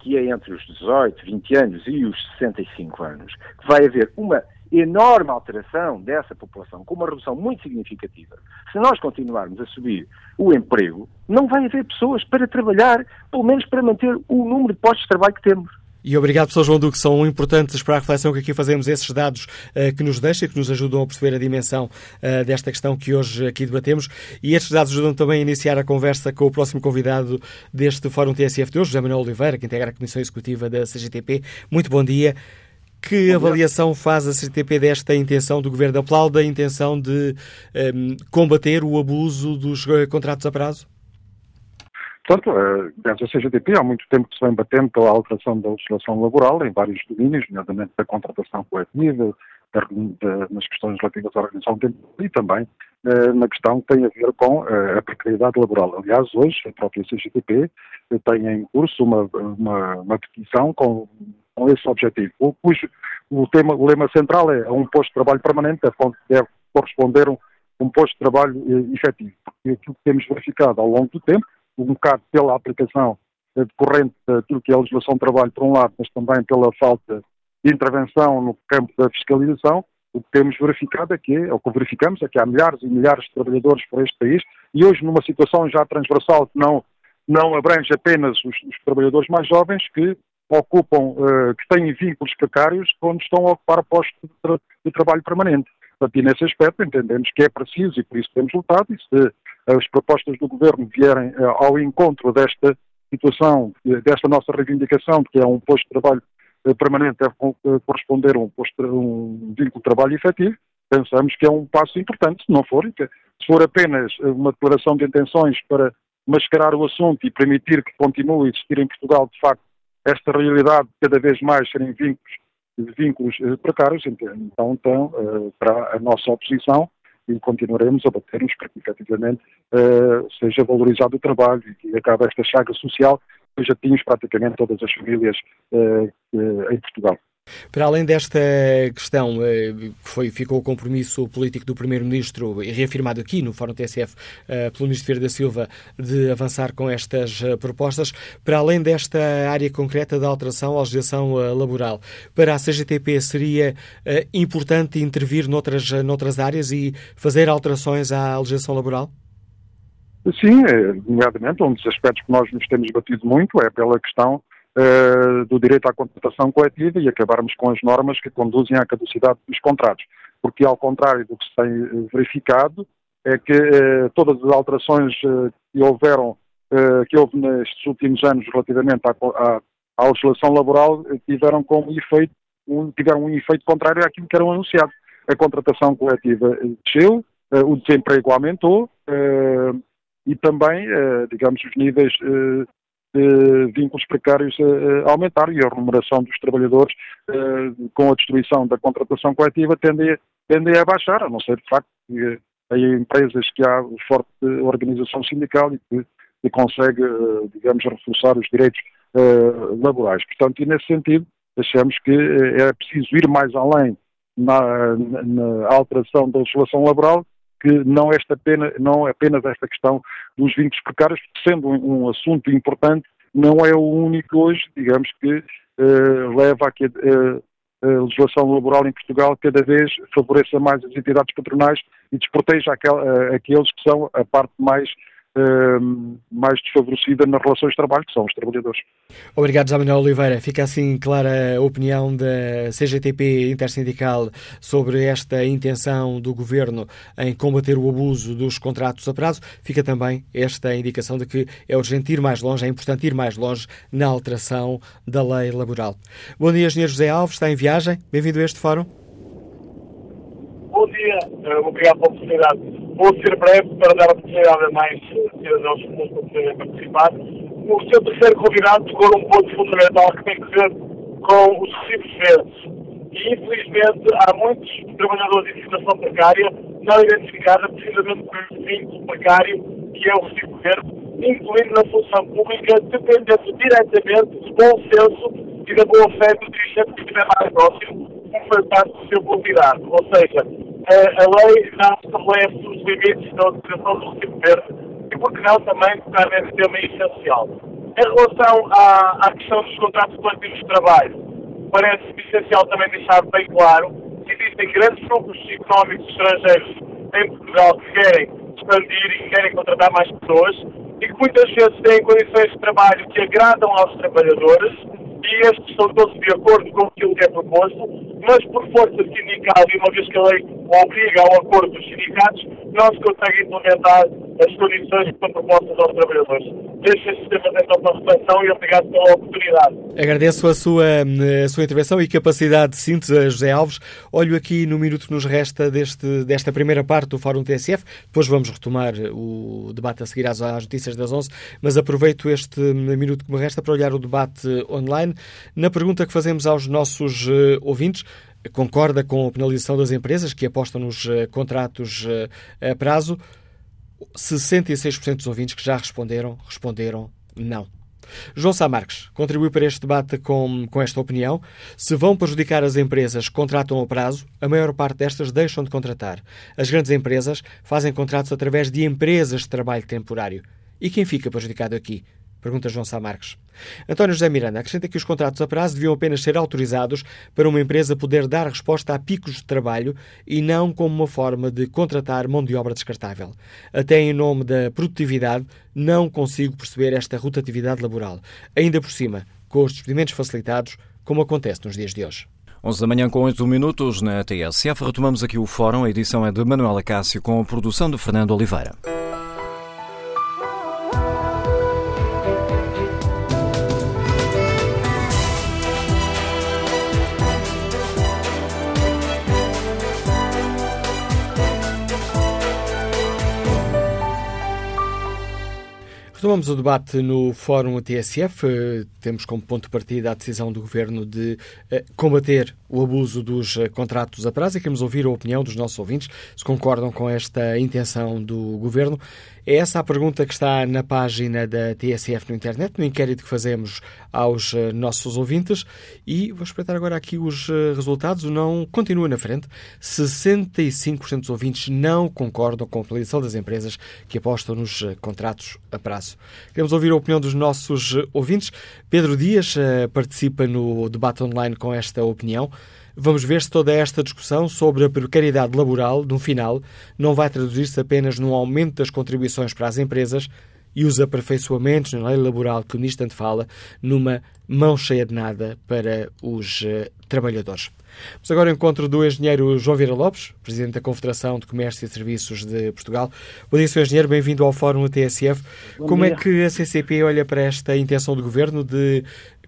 que é entre os 18, 20 anos e os 65 anos, que vai haver uma enorme alteração dessa população, com uma redução muito significativa, se nós continuarmos a subir o emprego, não vai haver pessoas para trabalhar, pelo menos para manter o número de postos de trabalho que temos. E obrigado, professor João Duque. São importantes para a reflexão que aqui fazemos esses dados uh, que nos deixam, que nos ajudam a perceber a dimensão uh, desta questão que hoje aqui debatemos. E estes dados ajudam também a iniciar a conversa com o próximo convidado deste Fórum TSF de hoje, José Manuel Oliveira, que integra a Comissão Executiva da CGTP. Muito bom dia. Que avaliação faz a CGTP desta intenção do Governo? Aplaude a intenção de um, ehm, combater o abuso dos eh, contratos a prazo? Portanto, dentro da CGTP há muito tempo que se vem batendo pela alteração da legislação laboral em vários domínios, nomeadamente da contratação coletiva, nas questões relativas à organização do tempo e também uh, na questão que tem a ver com uh, a precariedade laboral. Aliás, hoje a própria CGTP tem em curso uma, uma, uma petição com com esse objetivo, cujo o, tema, o lema central é um posto de trabalho permanente deve, corresponder a um, um posto de trabalho eh, efetivo. Porque aquilo que temos verificado ao longo do tempo, um bocado pela aplicação eh, decorrente daquilo que é a legislação de trabalho, por um lado, mas também pela falta de intervenção no campo da fiscalização, o que temos verificado é que, o que verificamos é que há milhares e milhares de trabalhadores por este país e hoje numa situação já transversal que não, não abrange apenas os, os trabalhadores mais jovens que ocupam, uh, que têm vínculos precários quando estão a ocupar postos de, tra de trabalho permanente. Portanto, e nesse aspecto entendemos que é preciso, e por isso temos lutado, e se as propostas do Governo vierem uh, ao encontro desta situação, desta nossa reivindicação, de que é um posto de trabalho permanente deve corresponder a um, posto, um vínculo de trabalho efetivo, pensamos que é um passo importante, se não for, se for apenas uma declaração de intenções para mascarar o assunto e permitir que continue a existir em Portugal, de facto, esta realidade cada vez mais serem vínculos, vínculos eh, precários, então, então para a nossa oposição, e continuaremos a bater-nos para que efetivamente uh, seja valorizado o trabalho e acabe esta chaga social que já tínhamos praticamente todas as famílias uh, uh, em Portugal. Para além desta questão, que foi, ficou o compromisso político do Primeiro-Ministro, reafirmado aqui no Fórum TSF pelo Ministro Vieira da Silva, de avançar com estas propostas, para além desta área concreta da alteração à legislação laboral, para a CGTP seria importante intervir noutras, noutras áreas e fazer alterações à legislação laboral? Sim, nomeadamente, um dos aspectos que nós nos temos batido muito é pela questão uh, do direito à contratação coletiva e acabarmos com as normas que conduzem à caducidade dos contratos. Porque, ao contrário do que se tem eh, verificado, é que uh, todas as alterações uh, que houveram, que houve nestes últimos anos relativamente à, à, à legislação laboral, tiveram como efeito um, tiveram um efeito contrário àquilo que era anunciado. A contratação coletiva desceu, o desemprego aumentou, e também, eh, digamos, os níveis vínculos precários eh, aumentaram e a remuneração dos trabalhadores com a destruição da contratação coletiva tende, tende a baixar, a não ser de facto que em empresas que há forte organização sindical e que, que consegue, digamos, reforçar os direitos laborais. Portanto, e nesse sentido, achamos que é preciso ir mais além na, na alteração da legislação laboral que não, esta pena, não apenas esta questão dos vínculos precários, sendo um, um assunto importante, não é o único hoje, digamos, que uh, leva a que uh, a legislação laboral em Portugal cada vez favoreça mais as entidades patronais e desproteja aquel, uh, aqueles que são a parte mais mais desfavorecida nas relações de trabalho, que são os trabalhadores. Obrigado, José Manuel Oliveira. Fica assim clara a opinião da CGTP Intersindical sobre esta intenção do Governo em combater o abuso dos contratos a prazo. Fica também esta indicação de que é urgente ir mais longe, é importante ir mais longe na alteração da lei laboral. Bom dia, Engenheiro José Alves, está em viagem. Bem-vindo a este fórum. Bom dia, eh, obrigado pela oportunidade. Vou ser breve para dar a oportunidade a mais cidadãos comuns para poderem participar. O seu terceiro convidado tocou num ponto fundamental que tem que ver com os recibos verdes. E, infelizmente, há muitos trabalhadores em situação precária não identificada precisamente por esse vínculo precário que é o recibo verde, incluindo na função pública, dependendo diretamente do bom senso e da boa fé do dirigente que estiver mais próximo, como foi parte do seu convidado. Ou seja, a, lei não estabelece os limites da utilização do recibo verde e, por que não, também tocar nesse tema essencial. Em relação à, à questão dos contratos coletivos de trabalho, parece essencial também deixar bem claro que existem grandes grupos económicos estrangeiros em Portugal que querem expandir e querem contratar mais pessoas e que muitas vezes têm condições de trabalho que agradam aos trabalhadores estes estão todos de acordo com aquilo que é proposto, mas por força sindical, e uma vez que a lei obriga ao acordo dos sindicatos, não se consegue implementar as condições que são propostas aos trabalhadores. Deixo este tema para reflexão e obrigado pela oportunidade. Agradeço a sua, a sua intervenção e capacidade de síntese, José Alves. Olho aqui no minuto que nos resta deste, desta primeira parte do Fórum TSF, depois vamos retomar o debate a seguir às, às notícias das 11, mas aproveito este minuto que me resta para olhar o debate online. Na pergunta que fazemos aos nossos uh, ouvintes, concorda com a penalização das empresas que apostam nos uh, contratos uh, a prazo? 66% dos ouvintes que já responderam, responderam não. João Sá Marques contribuiu para este debate com, com esta opinião. Se vão prejudicar as empresas que contratam a prazo, a maior parte destas deixam de contratar. As grandes empresas fazem contratos através de empresas de trabalho temporário. E quem fica prejudicado aqui? Pergunta João Sá Marques. António José Miranda acrescenta que os contratos a prazo deviam apenas ser autorizados para uma empresa poder dar resposta a picos de trabalho e não como uma forma de contratar mão de obra descartável. Até em nome da produtividade, não consigo perceber esta rotatividade laboral. Ainda por cima, com os despedimentos facilitados, como acontece nos dias de hoje. 11 da manhã com 8 minutos na TSF. Retomamos aqui o fórum. A edição é de Manuela Cássio com a produção de Fernando Oliveira. Retomamos o debate no Fórum TSF. Temos como ponto de partida a decisão do Governo de eh, combater o abuso dos contratos a prazo e queremos ouvir a opinião dos nossos ouvintes, se concordam com esta intenção do Governo. É essa a pergunta que está na página da TSF no internet, no inquérito que fazemos aos nossos ouvintes. E vou espreitar agora aqui os resultados. O não continua na frente. 65% dos ouvintes não concordam com a utilização das empresas que apostam nos contratos a prazo. Queremos ouvir a opinião dos nossos ouvintes. Pedro Dias participa no debate online com esta opinião. Vamos ver se toda esta discussão sobre a precariedade laboral, no final, não vai traduzir-se apenas num aumento das contribuições para as empresas e os aperfeiçoamentos na lei laboral que o Ministro tanto fala, numa mão cheia de nada para os uh, trabalhadores. Mas agora encontro do engenheiro João Vieira Lopes, Presidente da Confederação de Comércio e Serviços de Portugal. Bom dia, Sr. Engenheiro, bem-vindo ao Fórum TSF. Bom Como é dia. é que a CCP olha para esta intenção do Governo de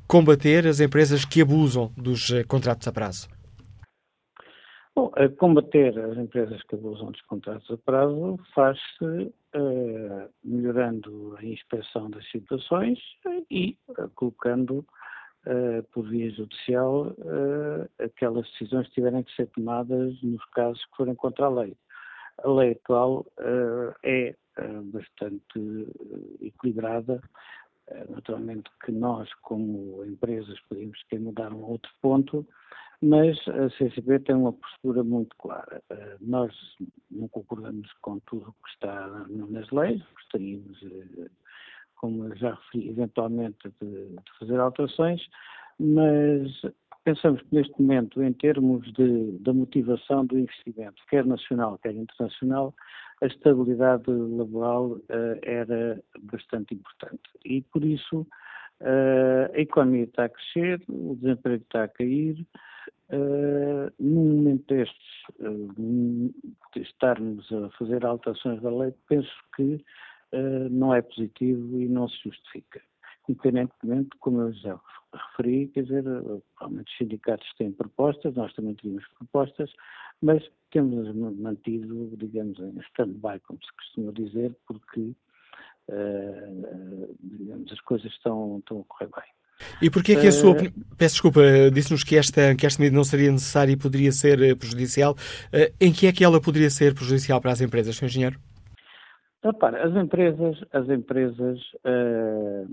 combater as empresas que abusam dos uh, contratos a prazo? Bom, combater as empresas que abusam dos contratos a prazo faz-se uh, melhorando a inspeção das situações e uh, colocando uh, por via judicial aquelas decisões que tiverem que ser tomadas nos casos que forem contra a lei. A lei atual é bastante equilibrada. naturalmente que nós, como empresas, podemos ter mudar um outro ponto, mas a CCP tem uma postura muito clara. Eh, nós não concordamos com tudo o que está nas leis, gostaríamos, eh, como já referi, eventualmente de, de fazer alterações, mas pensamos que neste momento, em termos de, da motivação do investimento, quer nacional, quer internacional, a estabilidade laboral uh, era bastante importante. E por isso uh, a economia está a crescer, o desemprego está a cair, Uh, num momento destes, uh, estarmos a fazer alterações da lei, penso que uh, não é positivo e não se justifica. Independentemente, como eu já referi, quer dizer, provavelmente os sindicatos têm propostas, nós também tínhamos propostas, mas temos mantido, digamos, em stand-by, como se costuma dizer, porque, digamos, as coisas estão, estão a correr bem. E porquê que a sua opinião... Peço desculpa, disse-nos que esta, que esta medida não seria necessária e poderia ser eh, prejudicial. Eh, em que é que ela poderia ser prejudicial para as empresas, Sr. Engenheiro? Repara, as empresas, as empresas uh,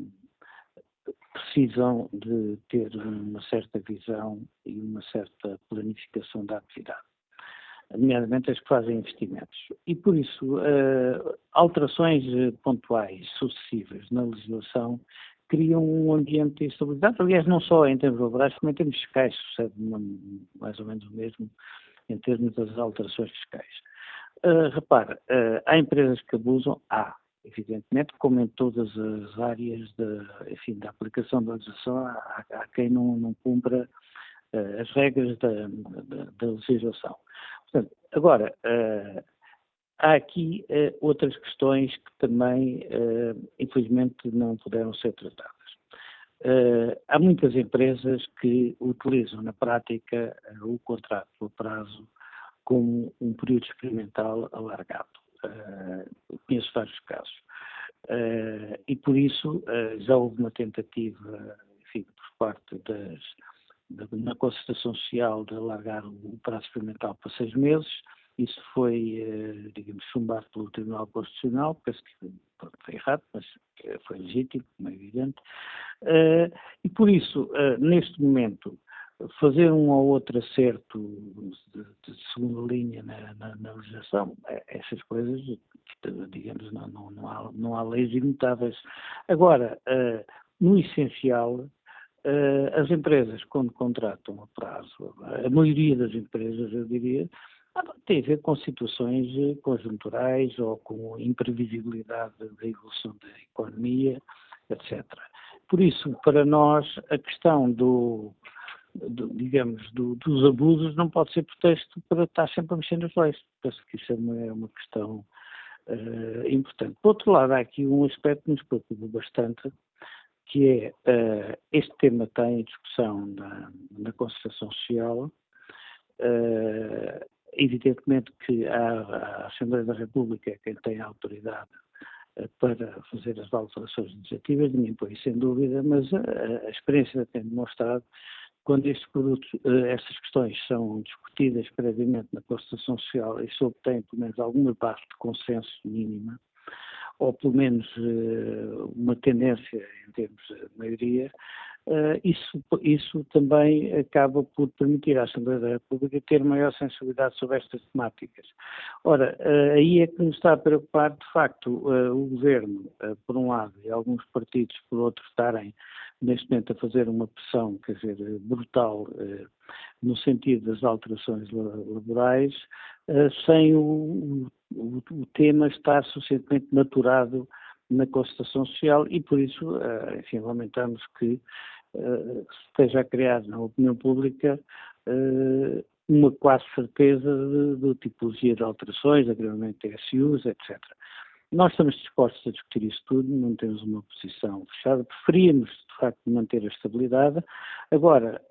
precisam de ter uma certa visão e uma certa planificação da atividade, nomeadamente as que fazem investimentos. E por isso, alterações pontuais sucessivas na legislação criam um ambiente de instabilidade. Aliás, não só em termos laborais, como em termos fiscais, sucede mais ou menos o mesmo em termos das alterações fiscais. Uh, repara, uh, há empresas que abusam, há, evidentemente, como em todas as áreas de, enfim, da aplicação da legislação, há, há quem não, não cumpra uh, as regras da, da, da, legislação. Portanto, agora, Há aqui uh, outras questões que também, uh, infelizmente, não puderam ser tratadas. Uh, há muitas empresas que utilizam na prática o contrato a prazo como um período experimental alargado. conheço vários casos. e por isso já houve uma tentativa, enfim, por parte das, da, na social de alargar o prazo experimental para seis meses isso foi, eh, digamos, chumbado pelo Tribunal Constitucional, penso que foi errado, mas eh, foi legítimo, como é evidente. Eh, e por isso, neste momento, fazer um ou outro acerto de, segunda linha na, na, na, legislação, essas coisas, digamos, não, não, não, há, não há leis imutáveis. Agora, no essencial, as empresas, quando contratam a prazo, a maioria das empresas, eu diria, tem a ver com situações eh, conjunturais ou com imprevisibilidade da evolução da economia, etc. Por isso, para nós, a questão do, do digamos, do, dos abusos não pode ser pretexto para estar sempre a mexer nas leis. Penso que isso é uma, é uma questão uh, importante. Por outro lado, há aqui um aspecto que nos preocupa bastante, que é uh, este tema tem em discussão na, na concertação social, uh, Evidentemente que a, Assembleia da República é quem tem a autoridade eh, para fazer as alterações legislativas, ninguém põe sem dúvida, mas a, a experiência tem demonstrado quando estes produtos, eh, estas questões são discutidas previamente na Constituição Social e se obtém pelo menos alguma base de consenso mínima, ou pelo menos uh, uma tendência em termos de maioria, isso, isso também acaba por permitir à Assembleia da República ter maior sensibilidade sobre estas temáticas. Ora, uh, aí é que nos está a preocupar, de facto, o Governo, por um lado, e alguns partidos, por outro, estarem neste momento a fazer uma pressão, quer dizer, brutal, no sentido das alterações laborais, sem o, o, o tema estar suficientemente maturado na Constituição Social e por isso, uh, enfim, lamentamos que uh, esteja a criar na opinião pública uh, uma quase certeza de, tipologia de alterações, agravamento de SUs, etc. Nós estamos dispostos a discutir isso tudo, não temos uma posição fechada, preferíamos, de facto, manter a estabilidade. Agora,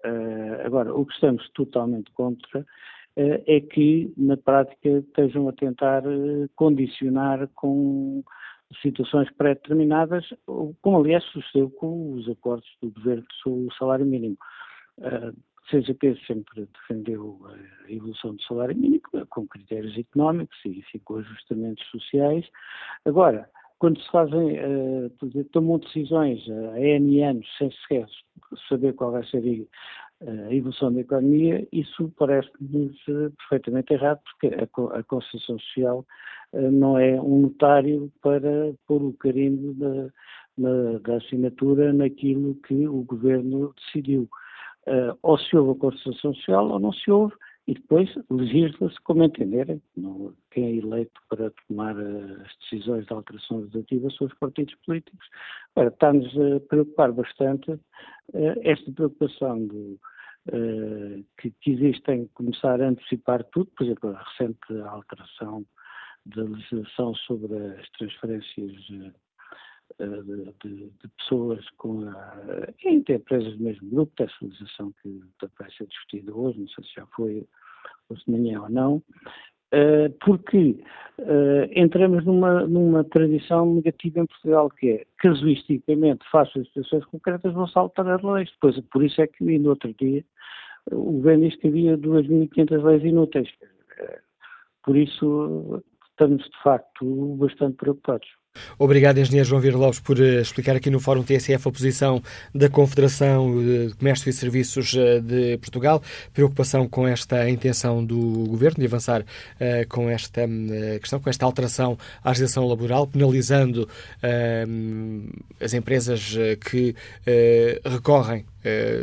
agora o que estamos totalmente contra eh, é que, na prática, estejam a tentar eh, condicionar com situações pré-determinadas, como aliás sucedeu com os acordos do governo sobre o salário mínimo. A CGP sempre defendeu a evolução do salário mínimo com critérios económicos e com ajustamentos sociais. Agora, quando se fazem, uh, tomam decisões a N anos sem sequer saber qual vai ser a evolução da economia, isso parece-nos eh, perfeitamente errado, porque a, a Constituição Social uh, não é um notário para pôr o carimbo da, da assinatura naquilo que o Governo decidiu. Uh, ou se houve a Constituição Social ou não se houve, e depois legisla-se como entenderem. Quem é eleito para tomar uh, as decisões de alteração legislativa são os partidos políticos. Ora, está-nos a preocupar bastante uh, esta preocupação uh, que, que existe em começar a antecipar tudo, por exemplo, a recente alteração da legislação sobre as transferências de, de, pessoas com a, entre empresas do mesmo grupo, dessa legislação que vai ser discutida hoje, não sei se já foi hoje de manhã ou não, uh, porque uh, entramos numa, numa tradição negativa em Portugal, que é, casuisticamente, face às situações concretas, vão saltar as leis. Depois, por isso é que, no outro dia, o governo disse que havia 2.500 leis inúteis. Por isso, estamos, de facto, bastante preocupados. Obrigado, Engenheiro João Vieira Lopes, por uh, explicar aqui no Fórum TSF a posição da Confederação de Comércio e Serviços uh, de Portugal. Preocupação com esta intenção do Governo de avançar uh, com esta questão, com esta alteração à legislação laboral, penalizando as empresas que recorrem uh,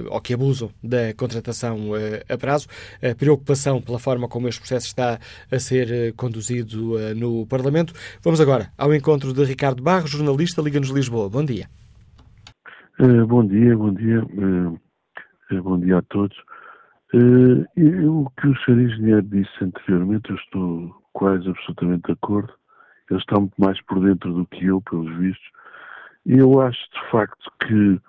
ou que abusam da contratação uh, a prazo. A preocupação pela forma como este processo está a ser uh, conduzido no Parlamento. Vamos agora ao encontro de Ricardo Barros, jornalista Liga-nos Lisboa. Bom dia. bom dia, bom dia. bom dia a todos. o que o Sr. Engenheiro disse anteriormente, eu estou quase absolutamente de acordo. Ele está muito mais por dentro do que eu, pelos vistos. E eu acho, de facto, que eh,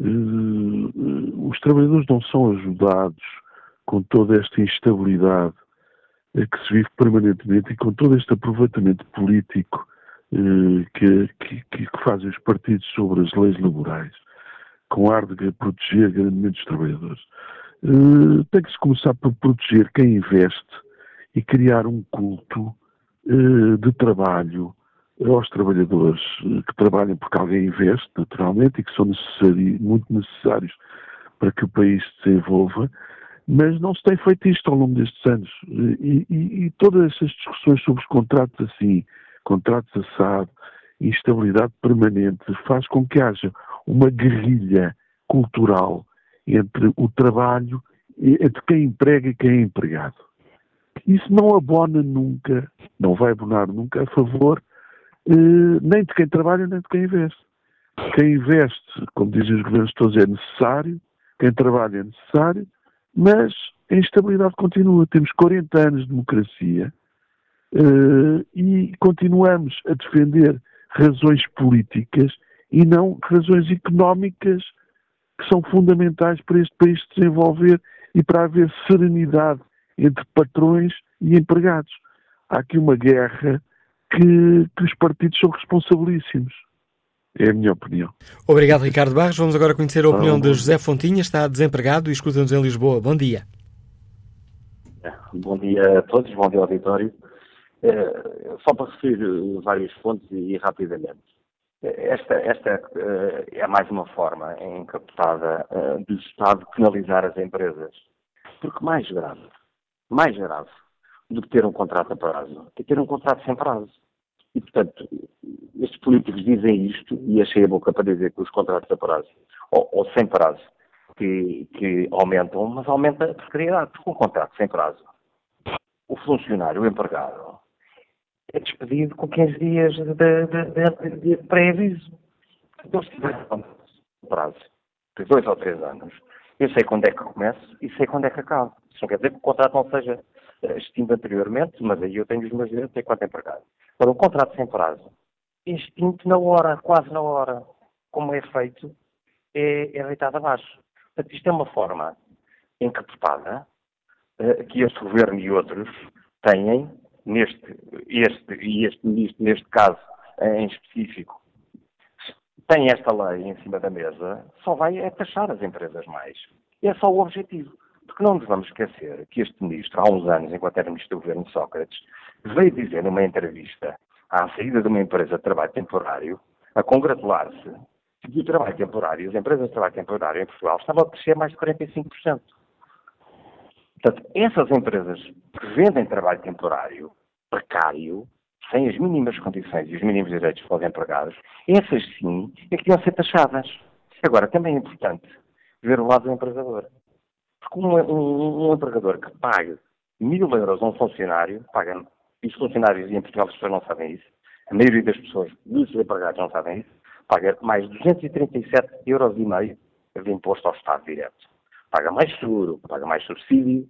os trabalhadores não são ajudados com toda esta instabilidade eh, que se vive permanentemente e com todo este aproveitamento político eh, que, que, que fazem os partidos sobre as leis laborais, com ar de proteger grandemente os trabalhadores. Tem que se começar por proteger quem investe e criar um culto de trabalho aos trabalhadores eh, que trabalham porque alguém investe, naturalmente, e que são muito necessários para que o país se desenvolva, mas não se tem feito isto ao longo destes anos. Eh, e, e, e todas essas discussões sobre os contratos assim, contratos assado, instabilidade permanente, faz com que haja uma guerrilha cultural entre o trabalho, entre quem emprega e quem é empregado. Isso não abona nunca, não vai abonar nunca a favor nem de quem trabalha, nem de quem investe. Quem investe, como dizem os governos todos, é necessário, quem trabalha é necessário, mas a instabilidade continua. Temos 40 anos de democracia uh, e continuamos a defender razões políticas e não razões económicas que são fundamentais para este país se desenvolver e para haver serenidade entre patrões e empregados. Há aqui uma guerra que, que os partidos são responsabilíssimos. É a minha opinião. Obrigado, Ricardo Barros. Vamos agora conhecer a opinião de José Fontinha. Está desempregado e escuta-nos em Lisboa. Bom dia. Bom dia a todos, bom dia ao auditório. É, só para referir eh, vários pontos e, e rapidamente. Esta, esta uh, é mais uma forma encapotada uh, do Estado penalizar as empresas. Porque mais grave, mais grave do que ter um contrato a prazo é ter um contrato sem prazo. E, portanto, estes políticos dizem isto e achei a boca para dizer que os contratos a prazo, ou, ou sem prazo, que, que, aumentam, mas aumenta a precariedade, porque um contrato sem prazo, o funcionário, o empregado, é despedido com 15 dias de, de, de, de pré-aviso. Então, se tiver prazo de dois ou três anos, eu sei quando é que começo e sei quando é que acabo. Isso não quer dizer que o contrato não seja extinto anteriormente, mas aí eu tenho os meus direitos enquanto empregado. Agora, um contrato sem prazo é extinto na hora, quase na hora. Como é feito, é, é deitado abaixo. Portanto, isto é uma forma encapotada uh, que este governo e outros têm neste, este e este ministro, neste caso em específico, tem esta lei em cima da mesa, só vai é taxar as empresas mais. É só o objetivo. Porque não nos vamos esquecer que este ministro, há uns anos, enquanto era ministro do governo de Sócrates, veio dizer numa entrevista à saída de uma empresa de trabalho temporário, a congratular-se que o trabalho temporário, as empresas de trabalho temporário em Portugal estavam a crescer mais de 45%. Portanto, essas empresas que vendem trabalho temporário, precário, sem as mínimas condições e os mínimos direitos para os empregados, essas sim é que deviam ser taxadas. Agora, também é importante ver o lado do empregador. Porque um, um, um empregador que pague mil euros a um funcionário, paga, e os funcionários em Portugal as pessoas não sabem isso, a maioria das pessoas, dos empregados não sabem isso, paga mais 237 euros e meio de imposto ao Estado direto paga mais seguro, paga mais subsídio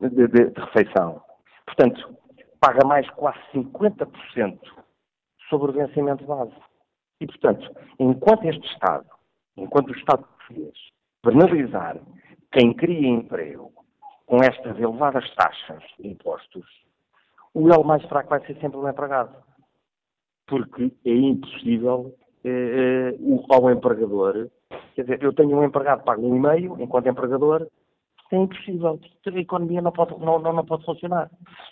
de, de, de refeição. Portanto, paga mais quase 50% sobre o vencimento base. E, portanto, enquanto este Estado, enquanto o Estado português penalizar quem cria emprego com estas elevadas taxas de impostos, o elo mais fraco vai ser sempre o empregado. Porque é impossível eh, eh ao empregador Quer dizer, eu tenho um empregado pago um e-mail, enquanto empregador, é impossível. A economia não pode, não, não, não pode funcionar.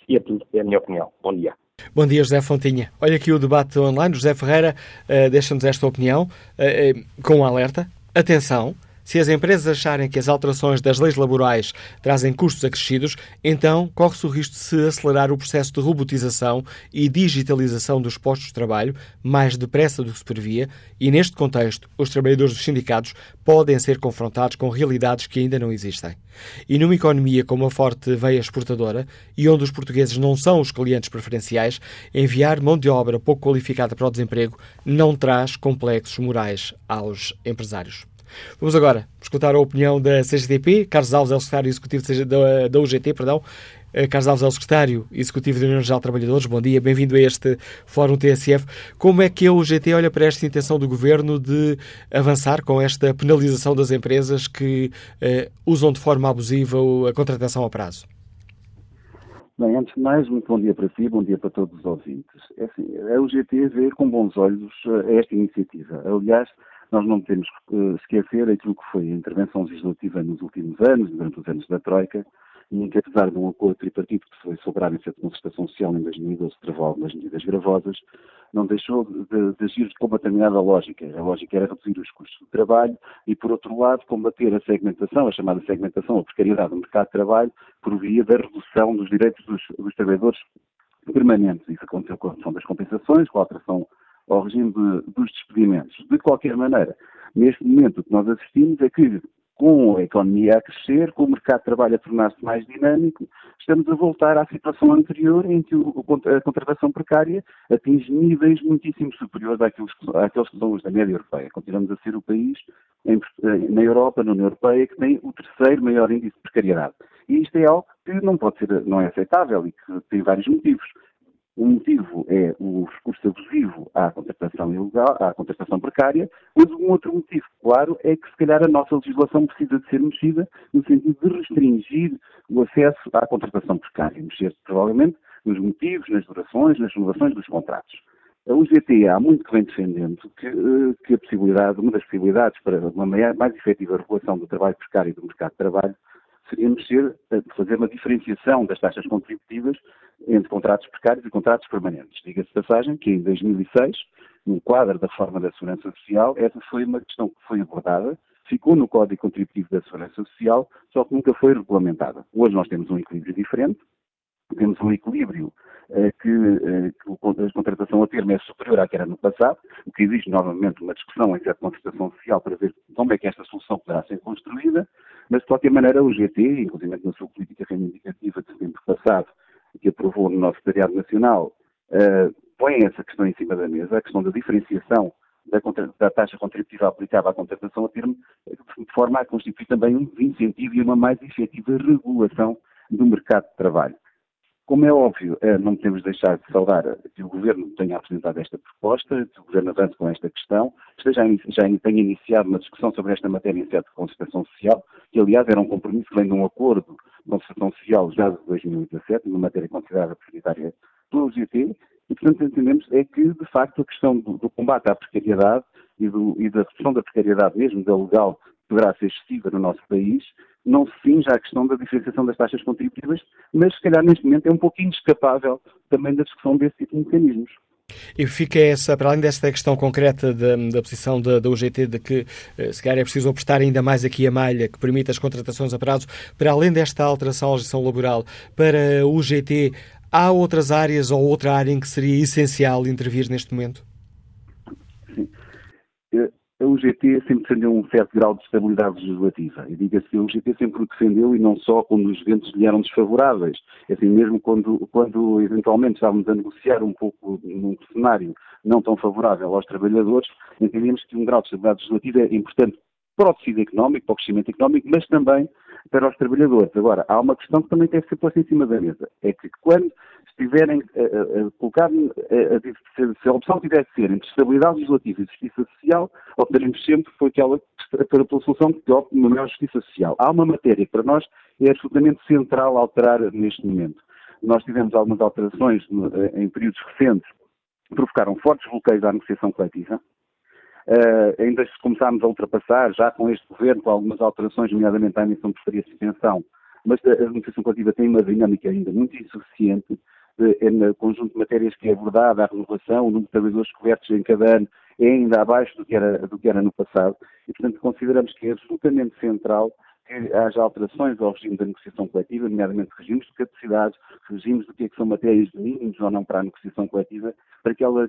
E é tudo, é a minha opinião. Bom dia. Bom dia, José Fontinha. Olha aqui o debate online. José Ferreira uh, deixa-nos esta opinião uh, uh, com um alerta. Atenção, se as empresas acharem que as alterações das leis laborais trazem custos acrescidos, então corre-se o risco de se acelerar o processo de robotização e digitalização dos postos de trabalho mais depressa do que se previa, e neste contexto, os trabalhadores dos sindicatos podem ser confrontados com realidades que ainda não existem. E numa economia com uma forte veia exportadora e onde os portugueses não são os clientes preferenciais, enviar mão de obra pouco qualificada para o desemprego não traz complexos morais aos empresários. Vamos agora escutar a opinião da CGTP. Carlos Alves é o secretário executivo da, UGT, perdão. Eh, Carlos Alves é o secretário executivo da União Geral de Trabalhadores. Bom dia, bem-vindo a este Fórum TSF. Como é que a UGT olha para esta intenção do Governo de avançar com esta penalização das empresas que uh, usam de forma abusiva a contratação a prazo? Bem, antes de mais, muito bom dia para si, bom dia para todos os ouvintes. É assim, a UGT vê com bons olhos eh, esta iniciativa. Aliás, nós não temos que esquecer aquilo que foi a intervenção legislativa nos últimos anos, durante os anos da Troika, em que, apesar de um acordo tripartito que foi sobre a área de social em 2012, que travou algumas medidas gravosas, não deixou de, de agir com uma determinada lógica. A lógica era reduzir os custos do trabalho e, por outro lado, combater a segmentação, a chamada segmentação, a precariedade do mercado de trabalho, por via da redução dos direitos dos, dos trabalhadores permanentes. Isso aconteceu com a redução das compensações, com a alteração ao regime de, dos despedimentos. De qualquer maneira, neste momento o que nós assistimos é que, com a economia a crescer, com o mercado de trabalho a tornar-se mais dinâmico, estamos a voltar à situação anterior em que a contratação precária atinge níveis muitíssimo superiores àqueles, àqueles que são os da média europeia. Continuamos a ser o país em, na Europa, na União Europeia, que tem o terceiro maior índice de precariedade. E isto é algo que não pode ser, não é aceitável e que tem vários motivos. O motivo é o recurso abusivo à contratação ilegal, à contratação precária, mas um outro motivo, claro, é que se calhar a nossa legislação precisa de ser mexida no sentido de restringir o acesso à contratação precária, mexer provavelmente nos motivos, nas durações, nas renovações dos contratos. A UGT há muito que vem defendendo que, eh, que a possibilidade, uma das possibilidades para uma maior, mais efetiva regulação do trabalho precário e do mercado de trabalho seria mexer, eh, fazer uma diferenciação das taxas contributivas entre contratos precários e contratos permanentes. Diga-se passagem que em 2006, no quadro da reforma da Segurança Social, essa foi uma questão que foi abordada, ficou no Código Contributivo da Segurança Social, só que nunca foi regulamentada. Hoje nós temos um equilíbrio diferente, temos um equilíbrio que, eh, que a contratação a termo é superior à que era no passado, o que exige novamente uma discussão em certa contratação social para ver como é que esta solução poderá ser construída, mas de qualquer maneira o GT, inclusive na sua política reivindicativa de setembro passado, que aprovou no nosso Secretariado Nacional, uh, põe essa questão em cima da mesa, a questão da diferenciação da, da, taxa contributiva aplicável à contratação a termo, de forma a constituir também um incentivo e uma mais efetiva regulação do mercado de trabalho. Como é óbvio, eh, não podemos deixar de saudar que o Governo tenha apresentado esta proposta, que o Governo avance com esta questão, esteja, já tenha iniciado uma discussão sobre esta matéria em sede de concertação social, que aliás era um compromisso que vem de um acordo de concertação social já de 2017, numa matéria considerada prioritária pelo GT, e portanto entendemos é que, de facto, a questão do, do combate à precariedade e, do, e da redução da precariedade mesmo da legal poderá ser excessiva no nosso país, não se finge à questão da diferenciação das taxas contributivas, mas se calhar neste momento é um pouquinho escapável também da discussão desse tipo de mecanismos. E fica essa, para além desta questão concreta da, da posição da, da, UGT de que eh, se calhar é preciso apostar ainda mais aqui a malha que permite as contratações a prazo, para além desta alteração à legislação laboral, para a UGT, há outras áreas ou outra área em que seria essencial intervir neste momento? A UGT sempre defendeu um certo grau de estabilidade legislativa. E diga-se que a UGT sempre o defendeu e não só quando os ventos lhe eram desfavoráveis. É assim, mesmo quando, quando eventualmente estávamos a negociar um pouco num cenário não tão favorável aos trabalhadores, entendemos que um grau de estabilidade legislativa é importante para o tecido económico, para o crescimento económico, mas também para os trabalhadores. Agora, há uma questão que também deve ser posta em cima da mesa. É que quando estiverem a, a colocar, a, se, a opção tiver que ser entre estabilidade legislativa e justiça social, optaremos sempre por aquela pela solução que opte na maior justiça social. Há uma matéria que para nós é absolutamente central alterar neste momento. Nós tivemos algumas alterações em períodos recentes que provocaram fortes bloqueios à negociação coletiva. Uh, ainda começarmos a ultrapassar, já com este governo, com algumas alterações, nomeadamente à emissão de preferia suspensão, mas a negociação coletiva tem uma dinâmica ainda muito insuficiente é no conjunto de matérias que é abordada, a renovação, o número de trabalhadores cobertos em cada ano é ainda abaixo do que era, do que era no passado e, portanto, consideramos que é absolutamente central que haja alterações ao regime da negociação coletiva, nomeadamente regimes de capacidades, regimes do que, é que são matérias mínimos ou não para a negociação coletiva, para que ela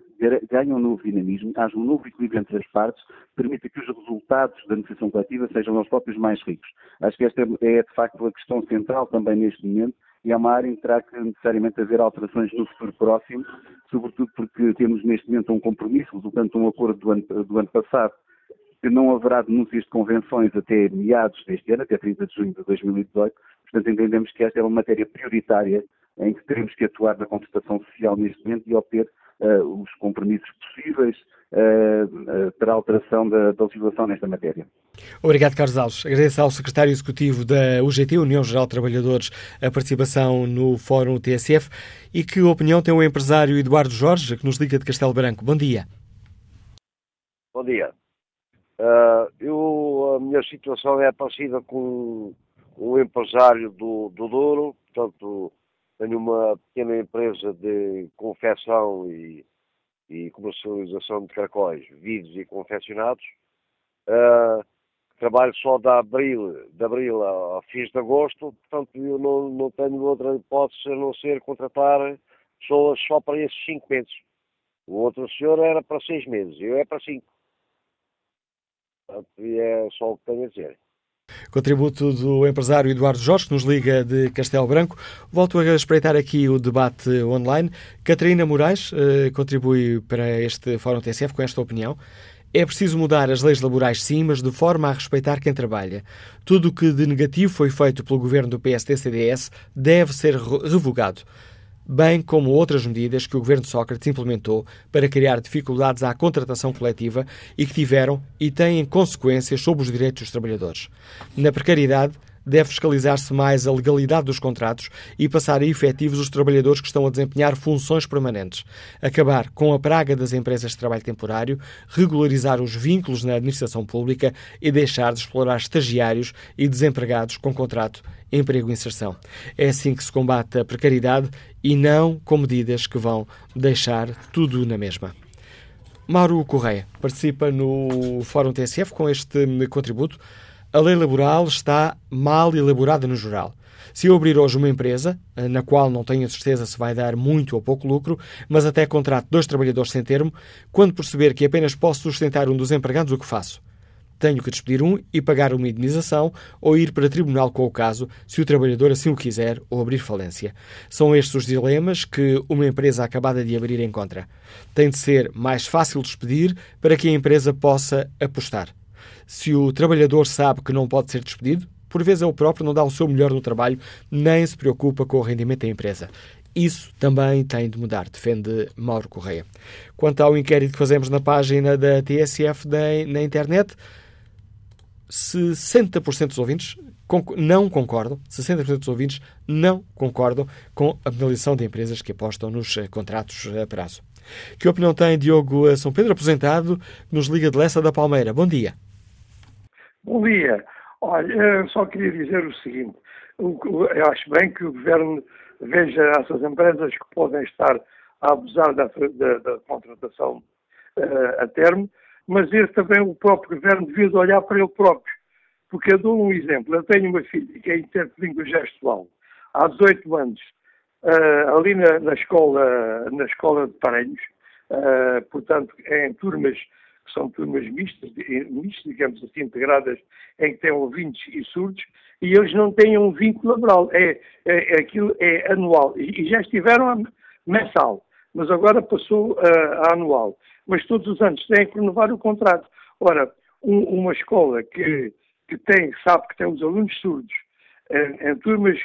ganhe um novo dinamismo, haja um novo equilíbrio entre as partes, permita que os resultados da negociação coletiva sejam os próprios mais ricos. Acho que esta é, de facto, a questão central também neste momento e é uma área em que terá que necessariamente haver alterações no futuro próximo, sobretudo porque temos neste momento um compromisso resultante de um acordo do ano, do ano passado, que não haverá denúncias de convenções até meados deste ano, até 30 de junho de 2018. Portanto, entendemos que esta é uma matéria prioritária em que teremos que atuar na concertação social neste momento e obter uh, os compromissos possíveis uh, uh, para a alteração da, da legislação nesta matéria. Obrigado, Carlos Alves. Agradeço ao secretário executivo da UGT, União Geral de Trabalhadores, a participação no Fórum TSF. E que opinião tem o empresário Eduardo Jorge, que nos liga de Castelo Branco? Bom dia. Bom dia. Uh, eu, a minha situação é parecida com um empresário do, do Douro, portanto, tenho uma pequena empresa de confecção e, e comercialização de caracóis vidos e confeccionados. Uh, trabalho só de abril, de abril a, a fins de agosto, portanto eu não, não tenho outra hipótese a não ser contratar pessoas só para esses cinco meses. O outro senhor era para seis meses, eu é para cinco. É só o que tenho a dizer. Contributo do empresário Eduardo Jorge, que nos liga de Castelo Branco. Volto a espreitar aqui o debate online. Catarina Moraes eh, contribui para este Fórum TSF com esta opinião. É preciso mudar as leis laborais, sim, mas de forma a respeitar quem trabalha. Tudo o que de negativo foi feito pelo governo do PSD-CDS deve ser revogado, bem como outras medidas que o governo de Sócrates implementou para criar dificuldades à contratação coletiva e que tiveram e têm consequências sobre os direitos dos trabalhadores. Na precariedade, deve fiscalizar-se mais a legalidade dos contratos e passar a efetivos os trabalhadores que estão a desempenhar funções permanentes. Acabar com a praga das empresas de trabalho temporário, regularizar os vínculos na administração pública e deixar de explorar estagiários e desempregados com contrato emprego e inserção. É assim que se combate a precariedade e não com medidas que vão deixar tudo na mesma. Mauro Correia participa no Fórum TSF com este contributo. A lei laboral está mal elaborada no geral. Se eu abrir hoje uma empresa, na qual não tenho certeza se vai dar muito ou pouco lucro, mas até contrato dois trabalhadores sem termo, quando perceber que apenas posso sustentar um dos empregados, o que faço? Tenho que despedir um e pagar uma indenização ou ir para tribunal com o caso, se o trabalhador assim o quiser, ou abrir falência. São estes os dilemas que uma empresa acabada de abrir encontra. Tem de ser mais fácil despedir para que a empresa possa apostar. Se o trabalhador sabe que não pode ser despedido, por vezes ele próprio não dá o seu melhor no trabalho, nem se preocupa com o rendimento da empresa. Isso também tem de mudar, defende Mauro Correia. Quanto ao inquérito que fazemos na página da TSF na internet, 60% dos ouvintes não concordam, 60% dos ouvintes não concordam com a penalização de empresas que apostam nos eh, contratos a prazo. Que opinião tem Diogo São Pedro, aposentado, nos Liga de Lessa da Palmeira? Bom dia. Bom dia. Olha, só queria dizer o seguinte. Eu acho bem que o Governo veja essas empresas que podem estar a abusar da, da, da contratação uh, a termo, mas esse também o próprio governo devia olhar para ele próprio. Porque eu dou um exemplo. Eu tenho uma filha que é intérprete de língua gestual há 18 anos, uh, ali na, na, escola, na escola de Paranhos, uh, portanto, em turmas que são turmas mistas, mistas, digamos assim, integradas, em que têm ouvintes e surdos, e eles não têm um vínculo laboral. É, é, é aquilo é anual. E, e já estiveram mensal, mas agora passou uh, a anual mas todos os anos têm que renovar o contrato. Ora, um, uma escola que, que tem, sabe que tem os alunos surdos em, em turmas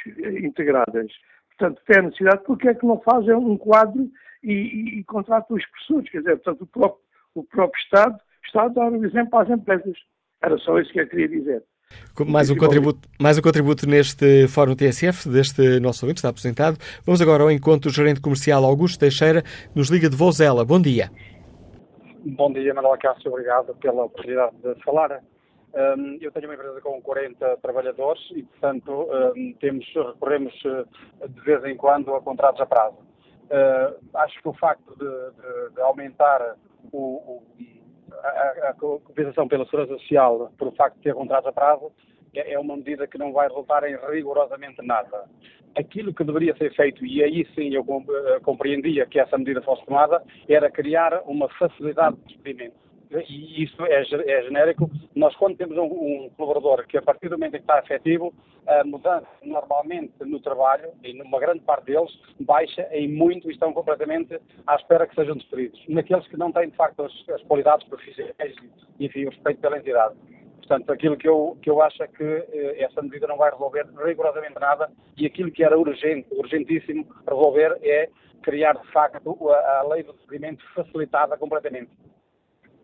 integradas, portanto, tem a necessidade, porque é que não fazem um quadro e, e, e contratam os professores? Quer dizer, portanto, o próprio, o próprio Estado está a dar um exemplo às empresas. Era só isso que eu queria dizer. Mais um, contributo, mais um contributo neste Fórum TSF, deste nosso ouvinte, está apresentado. Vamos agora ao encontro do gerente comercial Augusto Teixeira, nos liga de Vozela. Bom dia. Bom dia, Manuel Cássio, obrigado pela oportunidade de falar. Um, eu tenho uma empresa com 40 trabalhadores e, portanto, um, temos, recorremos uh, de vez em quando a contratos a prazo. Uh, acho que o facto de, de, de aumentar o, o, a, a compensação pela segurança social por o facto de ter contratos a prazo é, uma medida que não vai resultar em rigorosamente nada aquilo que deveria ser feito, e aí sim eu eh, compreendia que essa medida fosse tomada, era criar uma facilidade de despedimento. E isso é, é genérico. Nós, quando temos um, um, colaborador que, a partir do momento em que está efetivo, a mudança normalmente no trabalho, e numa grande parte deles, baixa em muito e estão completamente à espera que sejam despedidos. Naqueles que não têm, de facto, as, as qualidades profissionais e, enfim, o respeito pela entidade. Portanto, aquilo que eu, que eu acho é que eh, essa medida não vai resolver rigorosamente nada e aquilo que era urgente, urgentíssimo resolver é criar, de facto, a, a lei do despedimento facilitada completamente.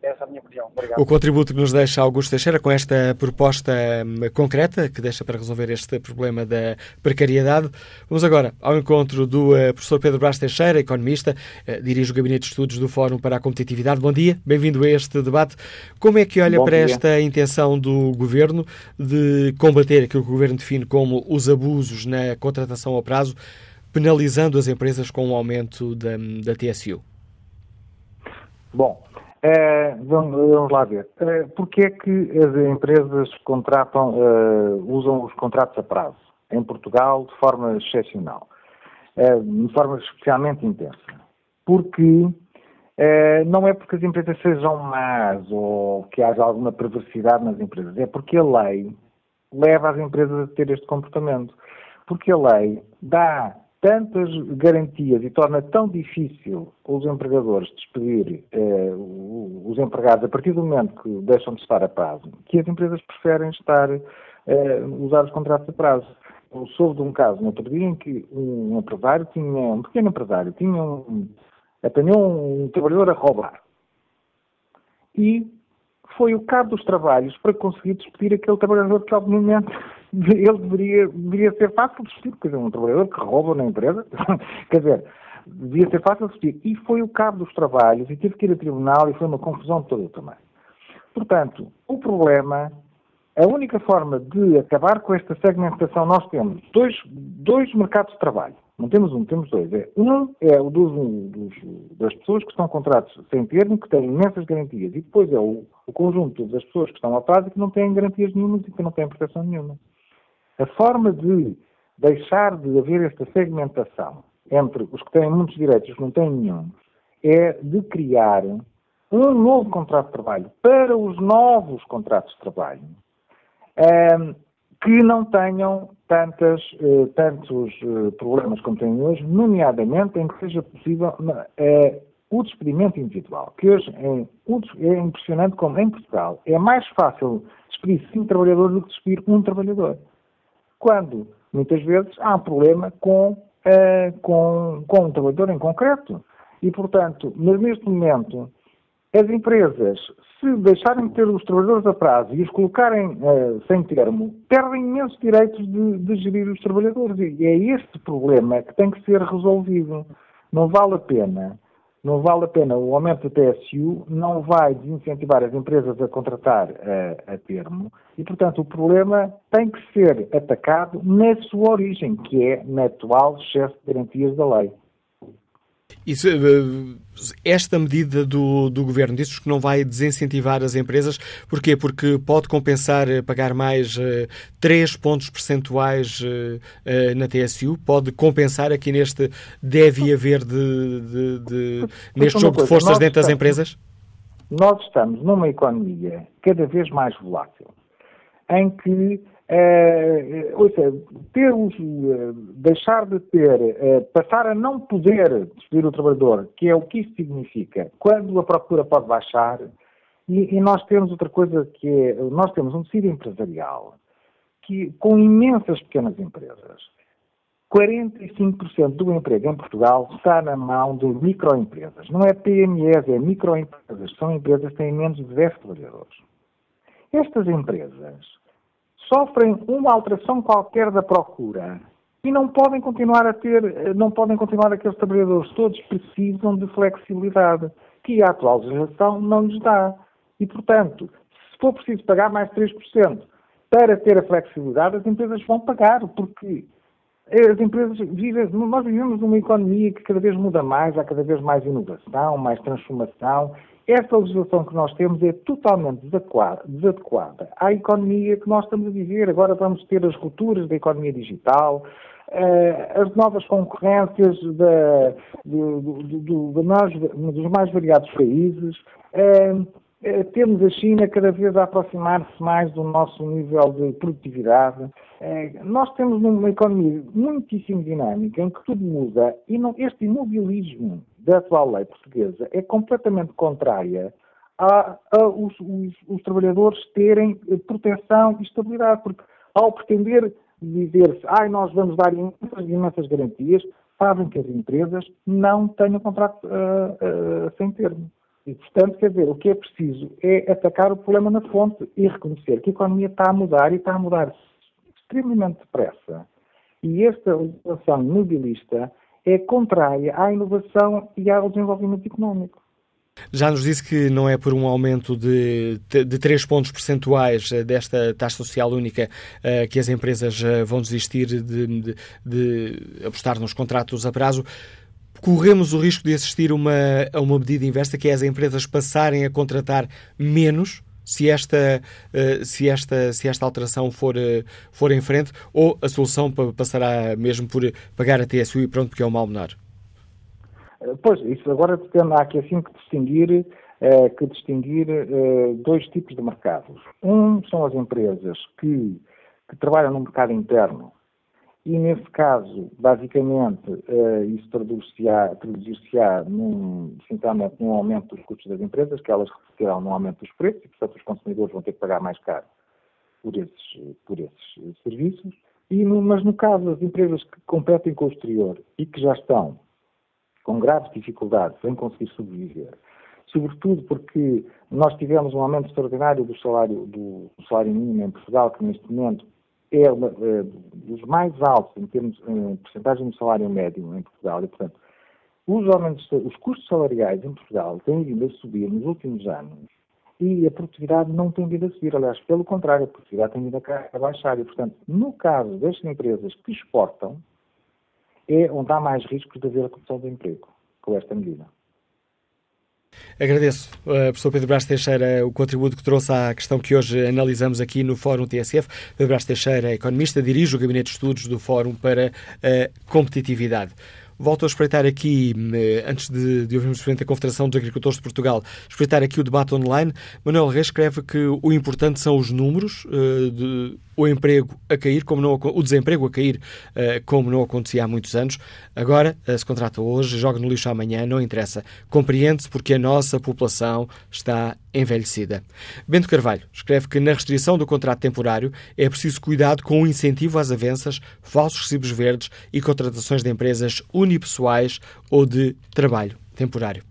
Essa é a minha opinião. Obrigado. O contributo que nos deixa Augusto Teixeira com esta proposta hum, concreta que deixa para resolver este problema da precariedade. Vamos agora ao encontro do uh, professor Pedro Brás Teixeira, economista, uh, dirige o Gabinete de Estudos do Fórum para a Competitividade. Bom dia, bem-vindo a este debate. Como é que olha Bom para dia. esta intenção do Governo de combater aquilo que o Governo define como os abusos na contratação ao prazo, penalizando as empresas com o um aumento da, da TSU? Bom, é, vamos, vamos, lá ver. É, Porquê é que as empresas contratam, uh, usam os contratos a prazo em Portugal de forma excepcional, uh, de forma especialmente intensa? Porque uh, não é porque as empresas sejam más ou que haja alguma perversidade nas empresas, é porque a lei leva as empresas a ter este comportamento. Porque a lei dá tantas garantias e torna tão difícil os empregadores despedir eh, os empregados a partir do momento que deixam de estar a prazo, que as empresas preferem estar eh, usar os contratos a prazo. Eu soube de um caso no outro dia em que um empresário tinha, um pequeno empresário, tinha um, apanhou um trabalhador a roubar. E foi o cabo dos trabalhos para conseguir despedir aquele trabalhador que, obviamente, ele deveria, deveria ser fácil de vestir, quer dizer, um trabalhador que rouba na empresa, quer dizer, devia ser fácil de vestir. E foi o cabo dos trabalhos, e teve que ir a tribunal, e foi uma confusão toda também. Portanto, o problema, a única forma de acabar com esta segmentação, nós temos dois, dois mercados de trabalho. Não temos um, temos dois. É, um é o dos, dos, das pessoas que estão contratos sem termo, que têm imensas garantias. E depois é o, o conjunto das pessoas que estão a prazo e que não têm garantias nenhumas e que não têm proteção nenhuma. A forma de deixar de haver esta segmentação entre os que têm muitos direitos e os que não têm nenhum é de criar um novo contrato de trabalho para os novos contratos de trabalho um, que não tenham tantas, uh, tantos uh, problemas como têm hoje, nomeadamente em que seja possível uh, o despedimento individual, que hoje é, é, impressionante como em Portugal é mais fácil despedir cinco trabalhadores do que despedir um trabalhador. Quando, muitas vezes, há um problema com, com, com um trabalhador em concreto. E, portanto, mas neste momento, as empresas, se deixarem de ter os trabalhadores a prazo e os colocarem uh, sem termo, perdem imensos direitos de, de, gerir os trabalhadores. E é este problema que tem que ser resolvido. Não vale a pena, não vale a pena o aumento do TSU, não vai desincentivar as empresas a contratar uh, a termo e, portanto, o problema tem que ser atacado na sua origem, que é na atual excesso de garantias da lei. Isso, eh, esta medida do, do governo diz que não vai desincentivar as empresas. Porquê? Porque pode compensar eh, pagar mais uh, 3 pontos percentuais na TSU, pode compensar aqui neste deve haver de, de, de neste jogo de forças dentro das empresas? Nós estamos numa economia cada vez mais volátil, em que é, ou seja, eh, deixar de ter, é, passar a não poder despedir o trabalhador, que é o que isso significa, quando a procura pode baixar, e, e nós temos outra coisa que é, nós temos um tecido empresarial que, com imensas pequenas empresas. 45% do emprego em Portugal está na mão de microempresas. Não é PMEs, é microempresas. São empresas que têm menos de 10 trabalhadores. Estas empresas sofrem uma alteração qualquer da procura e não podem continuar a ter, não podem continuar aqueles trabalhadores todos precisam de flexibilidade que a atual legislação não lhes dá. E, portanto, se for preciso pagar mais 3% para ter a flexibilidade, as empresas vão pagar, porque as empresas vivem, nós vivemos numa economia que cada vez muda mais, há cada vez mais inovação, mais transformação esta legislação que nós temos é totalmente desadequada à economia que nós estamos a viver. Agora vamos ter as rupturas da economia digital, uh, as novas concorrências da, do, do, do, dos mais variados países. Uh, uh, temos a China cada vez a aproximar-se mais do nosso nível de produtividade. nós temos uma economia muitíssimo dinâmica em que tudo muda e este imobilismo da atual lei portuguesa é completamente contrária a, a os, os, os, trabalhadores terem proteção e estabilidade, porque ao pretender dizer-se, ai, nós vamos dar imensas, imensas garantias, fazem que as empresas não tenham contrato uh, uh, sem termo. E, portanto, quer dizer, o que é preciso é atacar o problema na fonte e reconhecer que a economia está a mudar e está a mudar extremamente depressa. E esta legislação mobilista é contrária à inovação e ao desenvolvimento económico. Já nos disse que não é por um aumento de, de 3 pontos percentuais eh, desta taxa social única uh, que as empresas uh, vão desistir de, de, de, apostar nos contratos a prazo. Corremos o risco de assistir uma, a uma medida inversa, que é as empresas passarem a contratar menos se esta, eh, se esta, se esta alteração for, eh, for em frente, ou a solução passará mesmo por pagar a TSU e pronto, porque é o mal menor? Eh, pois, isso agora depende, há aqui assim que distinguir, que distinguir dois tipos de mercados. Um são as empresas que, que trabalham no mercado interno e, nesse caso, basicamente, uh, isso traduzir-se-á traduzir num, essencialmente num aumento dos custos das empresas, que elas refletirão num aumento dos preços e, portanto, os consumidores vão ter que pagar mais caro por esses, por esses serviços. E no, mas, no caso das empresas que competem com o exterior e que já estão com graves dificuldades em conseguir sobreviver, sobretudo porque nós tivemos um aumento extraordinário do salário, do salário mínimo em Portugal, que neste momento é uma, uh, dos mais altos em termos em porcentagem do salário médio em Portugal e, portanto, os, os custos salariais em Portugal têm vindo a subir nos últimos anos e a produtividade não tem vindo a subir. Aliás, pelo contrário, a produtividade tem vindo a baixar. E, portanto, no caso das empresas que exportam, é onde há mais riscos de haver a produção de emprego com esta medida. Agradeço, uh, professor Pedro Brás Teixeira, o contributo que trouxe à questão que hoje analisamos aqui no Fórum TSF. Pedro Brás Teixeira é economista, dirige o Gabinete de Estudos do Fórum para a Competitividade. Volto a espreitar aqui, eh, antes de, de ouvirmos da Confederação dos Agricultores de Portugal, espreitar aqui o debate online. Manuel Reis escreve que o importante são os números, uh, de, o emprego a cair, como não, o desemprego a cair, uh, como não acontecia há muitos anos. Agora, uh, se contrata hoje, joga no lixo amanhã, não interessa. Compreende-se porque a nossa população está envelhecida. Bento Carvalho escreve que na restrição do contrato temporário é preciso cuidado com o incentivo às avanças, falsos recibos verdes e contratações de empresas unipessoais ou de trabalho temporário.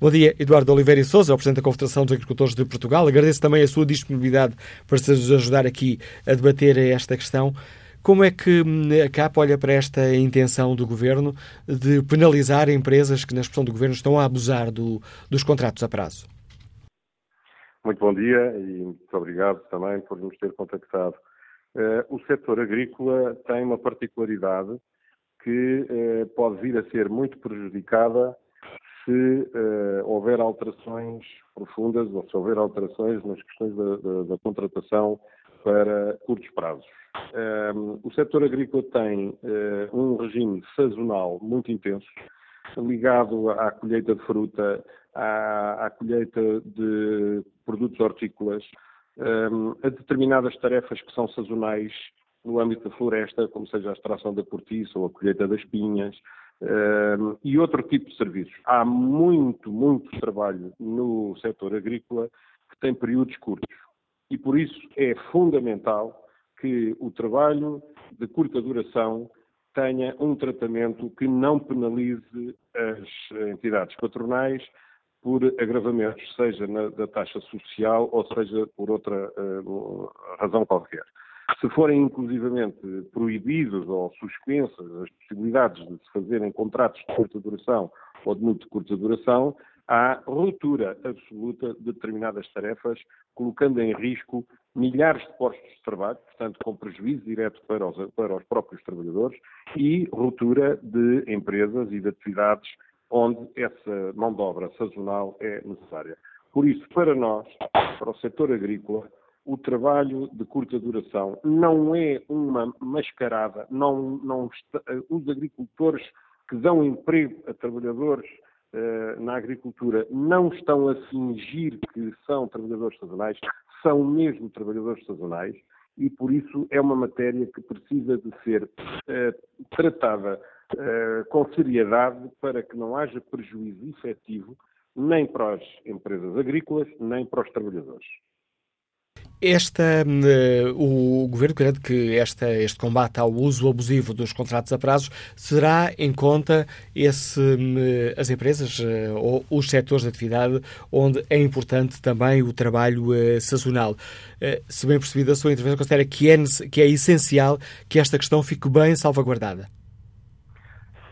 Bom dia, Eduardo Oliveira e Souza, Presidente da Confederação dos Agricultores de Portugal. Agradeço também a sua disponibilidade para nos ajudar aqui a debater esta questão. Como é que hum, a CAP olha para esta intenção do Governo de penalizar empresas que, na expressão do Governo, estão a abusar do, dos contratos a prazo? Muito bom dia e muito obrigado também por nos ter contactado. Uh, o setor agrícola tem uma particularidade que uh, pode vir a ser muito prejudicada se uh, houver alterações profundas ou se houver alterações nas questões da, da, da contratação para curtos prazos. Ehm, o setor agrícola tem um regime sazonal muito intenso, ligado à colheita de fruta, à, à colheita de produtos hortícolas, um, a determinadas tarefas que são sazonais no âmbito da floresta, como seja a extração da cortiça ou a colheita das pinhas, Uh, e outro tipo de serviços. Há muito, muito trabalho no setor agrícola que tem períodos curtos. E por isso é fundamental que o trabalho de curta duração tenha um tratamento que não penalize as entidades patronais por agravamentos, seja na, da taxa social ou seja por outra uh, razão qualquer. Se forem inclusivamente proibidos ou suspensas as possibilidades de se fazerem contratos de curta duração ou de muito curta duração, há ruptura absoluta de determinadas tarefas, colocando em risco milhares de postos de trabalho, portanto, com prejuízo direto para os, para os próprios trabalhadores, e ruptura de empresas e de atividades onde essa mão de obra sazonal é necessária. Por isso, para nós, para o setor agrícola, o trabalho de curta duração não é uma mascarada, não, não está, os agricultores que dão emprego a trabalhadores uh, na agricultura não estão a fingir que são trabalhadores sazonais, são mesmo trabalhadores sazonais e por isso é uma matéria que precisa de ser uh, tratada uh, com seriedade para que não haja prejuízo efetivo nem para as empresas agrícolas, nem para os trabalhadores. Esta, uh, o Governo garante que esta, este combate ao uso abusivo dos contratos a prazo será em conta esse, uh, as empresas ou os setores de atividade onde é importante também o trabalho sazonal. se bem percebido a sua intervenção, considera que é, que é essencial que esta questão fique bem salvaguardada?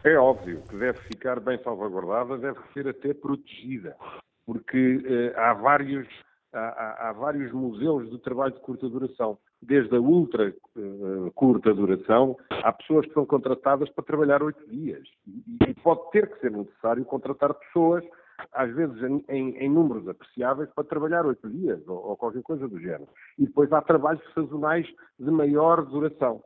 É óbvio que deve ficar bem salvaguardada, deve ser até protegida, porque há vários há, há, vários modelos de trabalho de curta duração. Desde a ultra uh, curta duração, há pessoas que são contratadas para trabalhar oito dias. E, e, pode ter que ser necessário contratar pessoas, às vezes em, em, em números apreciáveis, para trabalhar oito dias ou, ou, qualquer coisa do género. E depois há trabalhos sazonais de maior duração.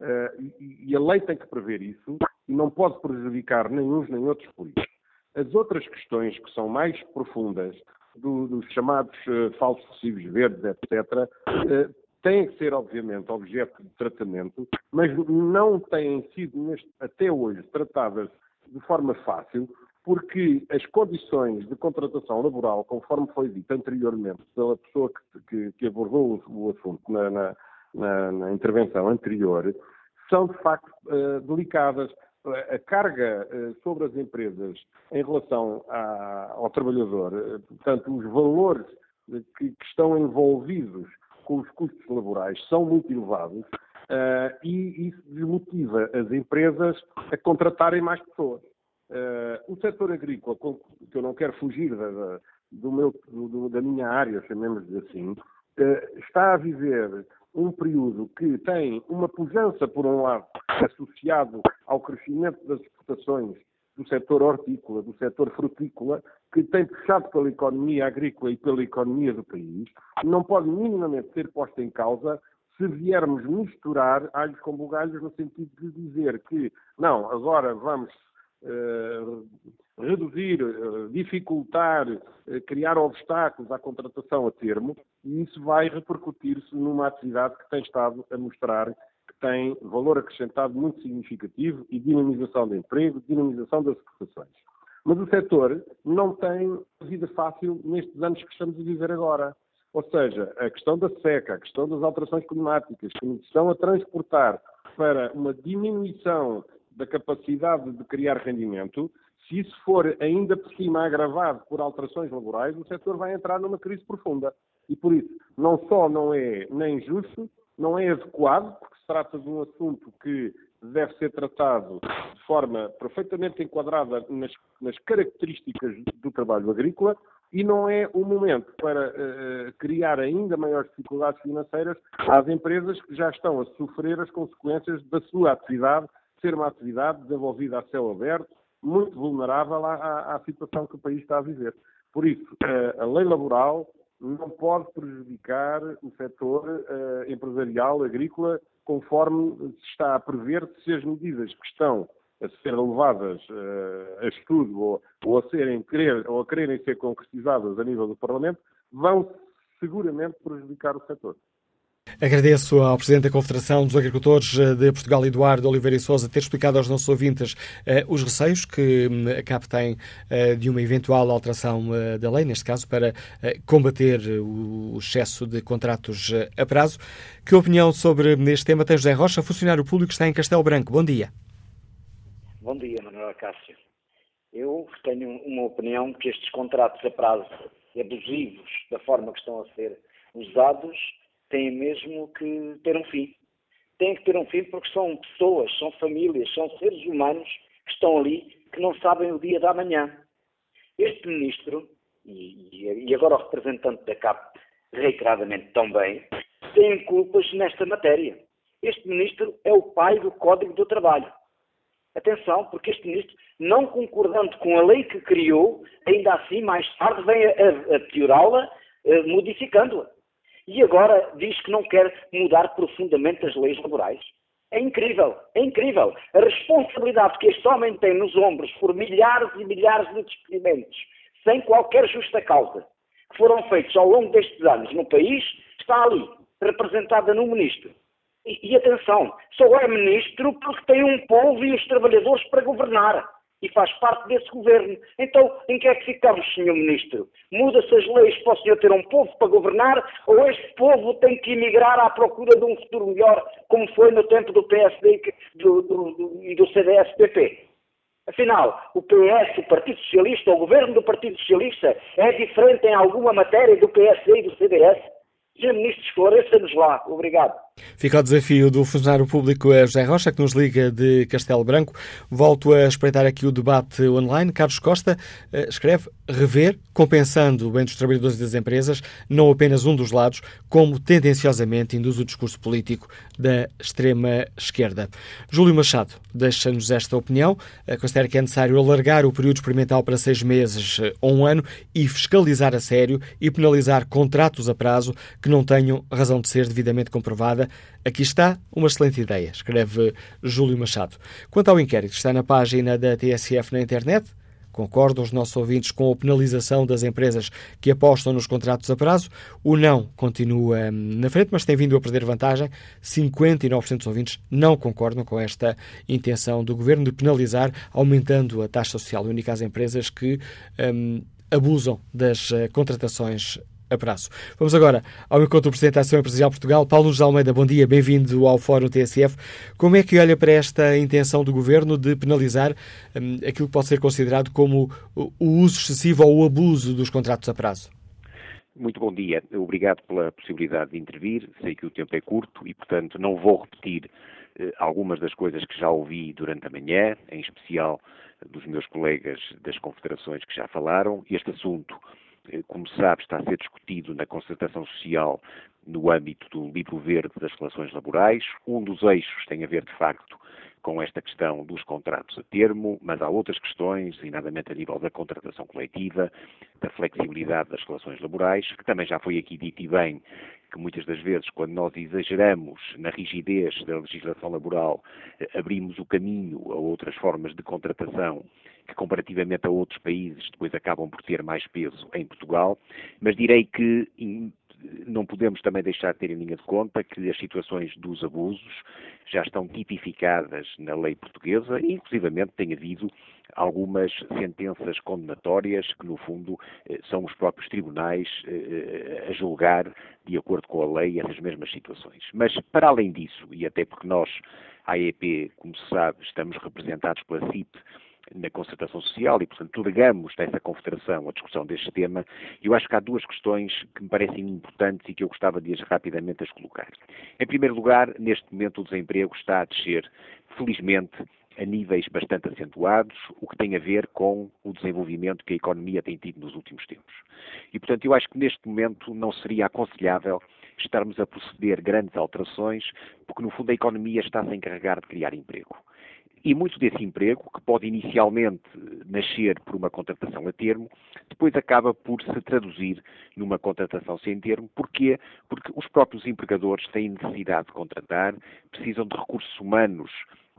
Uh, e, e a lei tem que prever isso e não pode prejudicar nem uns nem outros por isso. As outras questões que são mais profundas do, dos chamados uh, falsos recibos verdes, etc., uh, têm que ser, obviamente, objeto de tratamento, mas não têm sido, neste, até hoje, tratadas de forma fácil, porque as condições de contratação laboral, conforme foi dito anteriormente pela pessoa que, que, que abordou o, o assunto na, na, na, na, intervenção anterior, são de facto uh, delicadas a carga eh, sobre as empresas em relação ao trabalhador, eh, portanto, os valores que, estão envolvidos com os custos laborais são muito elevados Uh, e isso desmotiva as empresas a contratarem mais pessoas. O setor agrícola, que eu não quero fugir da, da, meu, do, da minha área, chamemos assim, está a viver um período que tem uma pujança, por um lado, associado ao crescimento das exportações do setor hortícola, do setor frutícola, que tem puxado pela economia agrícola e pela economia do país, não pode minimamente ser posta em causa se viermos misturar alhos com bugalhos no sentido de dizer que, não, agora vamos uh, reduzir, uh, dificultar, uh, criar obstáculos à contratação a termo, e isso vai repercutir-se numa atividade que tem estado a mostrar que tem valor acrescentado muito significativo e dinamização de emprego, dinamização das exportações. Mas o setor não tem vida fácil nestes anos que estamos a viver agora. Ou seja, a questão da seca, a questão das alterações climáticas, que nos estão a transportar para uma diminuição da capacidade de criar rendimento, se isso for ainda por cima agravado por alterações laborais, o setor vai entrar numa crise profunda. E por isso, não só não é nem justo, não é adequado, porque se trata de um assunto que deve ser tratado de forma perfeitamente enquadrada nas, nas características do trabalho agrícola e não é o momento para uh, criar ainda maiores dificuldades financeiras às empresas que já estão a sofrer as consequências da sua atividade ser uma atividade desenvolvida a céu aberto, muito vulnerável à, à, à situação que o país está a viver. Por isso, uh, a lei laboral não pode prejudicar o setor uh, empresarial, agrícola, conforme se está a prever se as medidas que estão a ser levadas uh, a estudo ou, ou, a serem querer, ou a quererem ser concretizadas a nível do Parlamento, vão seguramente prejudicar o setor. Agradeço ao Presidente da Confederação dos Agricultores eh, de Portugal, Eduardo Oliveira e Souza, ter explicado aos nossos ouvintes uh, os receios que um, a CAP tem uh, de uma eventual alteração da lei, neste caso, para combater o excesso de contratos a prazo. Que opinião sobre este tema tem José Rocha, funcionário público, está em Castelo Branco. Bom dia. Bom dia, Manuela Cássio. Eu tenho uma opinião que estes contratos a prazo abusivos, da forma que estão a ser usados, têm mesmo que ter um fim. Têm que ter um fim porque são pessoas, são famílias, são seres humanos que estão ali que não sabem o dia da manhã. Este ministro, e, e agora o representante da CAP, reiteradamente também, tem culpas nesta matéria. Este ministro é o pai do Código do Trabalho. Atenção, porque este ministro, não concordando com a lei que criou, ainda assim, mais tarde, vem a, a, a piorá-la, eh, modificando-a e agora diz que não quer mudar profundamente as leis laborais. É incrível, é incrível. A responsabilidade que este homem tem nos ombros por milhares e milhares de despedimentos, sem qualquer justa causa, que foram feitos ao longo destes anos no país, está ali, representada no ministro. E, e atenção, só é ministro porque tem um povo e os trabalhadores para governar e faz parte desse governo. Então, em que é que ficamos, Sr. Ministro? Muda-se as leis para o senhor ter um povo para governar ou este povo tem que emigrar à procura de um futuro melhor, como foi no tempo do PSD do, do, do, e do CDS-PP? Afinal, o PS, o Partido Socialista, o governo do Partido Socialista é diferente em alguma matéria do PSD e do CDS? Sr. Ministro, esclareça-nos lá. Obrigado. Fica o desafio do funcionário público José Rocha, que nos liga de Castelo Branco. Volto a espreitar aqui o debate online. Carlos Costa eh, escreve rever, compensando o bem dos trabalhadores e das empresas, não apenas um dos lados, como tendenciosamente induz o discurso político da extrema-esquerda. Júlio Machado deixa-nos esta opinião. Eh, considera que é necessário alargar o período experimental para seis meses eh, ou um ano e fiscalizar a sério e penalizar contratos a prazo que não tenham razão de ser devidamente comprovada Aqui está uma excelente ideia, escreve Júlio Machado. Quanto ao inquérito está na página da TSF na internet, Concordam os nossos ouvintes com a penalização das empresas que apostam nos contratos a prazo? O não continua hum, na frente, mas tem vindo a perder vantagem. 59% dos ouvintes não concordam com esta intenção do governo de penalizar, aumentando a taxa social única às empresas que um, abusam das uh, contratações a prazo. Vamos agora ao encontro do Presidente da Ação Empresarial Portugal, Paulo José Almeida. Bom dia, bem-vindo ao Fórum TSF. Como é que olha para esta intenção do Governo de penalizar um, aquilo que pode ser considerado como o uso excessivo ou o abuso dos contratos a prazo? Muito bom dia. Obrigado pela possibilidade de intervir. Sei que o tempo é curto e, portanto, não vou repetir eh, algumas das coisas que já ouvi durante a manhã, em especial dos meus colegas das confederações que já falaram. Este assunto, como sabe, está a ser discutido na concertação social no âmbito do livro verde das relações laborais. Um dos eixos tem a ver, de facto, com esta questão dos contratos a termo, mas há outras questões, designadamente a nível da contratação coletiva, da flexibilidade das relações laborais, que também já foi aqui dito e bem que muitas das vezes, quando nós exageramos na rigidez da legislação laboral, eh, abrimos o caminho a outras formas de contratação que, comparativamente a outros países, depois acabam por ter mais peso em Portugal. Mas direi que não podemos também deixar de ter em linha de conta que as situações dos abusos já estão tipificadas na lei portuguesa e, inclusivamente, tem havido algumas sentenças condenatórias que, no fundo, eh, são os próprios tribunais eh, a julgar, de acordo com a lei, essas mesmas situações. Mas, para além disso, e até porque nós, a AEP, como se sabe, estamos representados pela CIP, na concertação social e, portanto, legamos dessa confederação a discussão deste tema. Eu acho que há duas questões que me parecem importantes e que eu gostava de as rapidamente as colocar. Em primeiro lugar, neste momento o desemprego está a descer, felizmente, a níveis bastante acentuados, o que tem a ver com o desenvolvimento que a economia tem tido nos últimos tempos. E, portanto, eu acho que neste momento não seria aconselhável estarmos a proceder grandes alterações, porque, no fundo, a economia está a encarregar de criar emprego. E muito desse emprego, que pode inicialmente nascer por uma contratação a termo, depois acaba por se traduzir numa contratação sem termo. Porquê? Porque os próprios empregadores têm necessidade de contratar, precisam de recursos humanos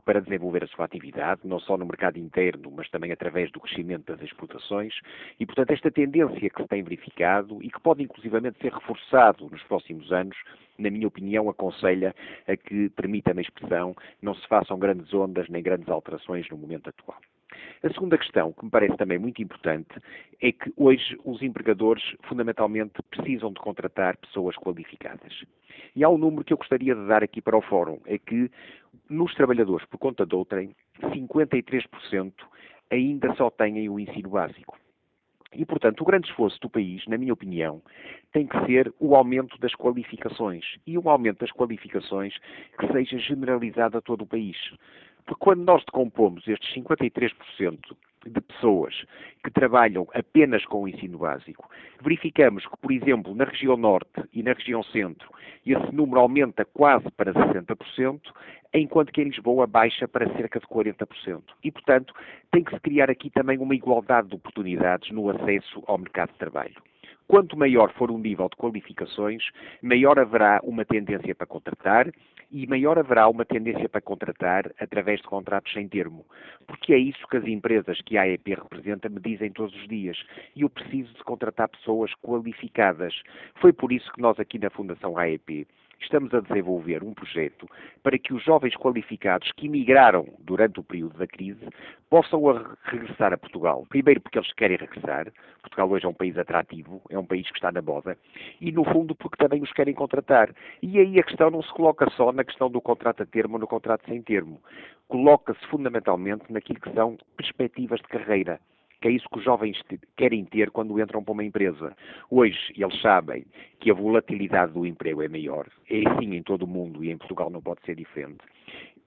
para desenvolver a sua atividade, não só no mercado interno, mas também através do crescimento das exportações. E, portanto, esta tendência que se tem verificado e que pode inclusivamente ser reforçado nos próximos anos, na minha opinião, aconselha a que, permita-me a expressão, não se façam grandes ondas nem grandes alterações no momento atual. A segunda questão, que me parece também muito importante, é que hoje os empregadores fundamentalmente precisam de contratar pessoas qualificadas. E há um número que eu gostaria de dar aqui para o Fórum, é que nos trabalhadores por conta de outrem, 53% ainda só têm o ensino básico. E, portanto, o grande esforço do país, na minha opinião, tem que ser o aumento das qualificações. E um aumento das qualificações que seja generalizado a todo o país. Porque quando nós decompomos estes 53% de pessoas que trabalham apenas com o ensino básico, verificamos que, por exemplo, na região norte e na região centro, esse número aumenta quase para 60%, enquanto que em Lisboa baixa para cerca de 40%. E, portanto, tem que se criar aqui também uma igualdade de oportunidades no acesso ao mercado de trabalho. Quanto maior for o nível de qualificações, maior haverá uma tendência para contratar e maior haverá uma tendência para contratar através de contratos sem termo. Porque é isso que as empresas que a AEP representa me dizem todos os dias. E eu preciso de contratar pessoas qualificadas. Foi por isso que nós aqui na Fundação AEP estamos a desenvolver um projeto para que os jovens qualificados que emigraram durante o período da crise possam regressar a Portugal. Primeiro porque eles querem regressar. Portugal hoje é um país atrativo, é um país que está na moda. E, no fundo, porque também os querem contratar. E aí a questão não se coloca só na questão do contrato a termo ou no contrato sem termo. Coloca-se fundamentalmente naquilo que são perspectivas de carreira que é isso que os jovens querem ter quando entram para uma empresa. Hoje, eles sabem que a volatilidade do emprego é maior. É assim em todo o mundo e em Portugal não pode ser diferente.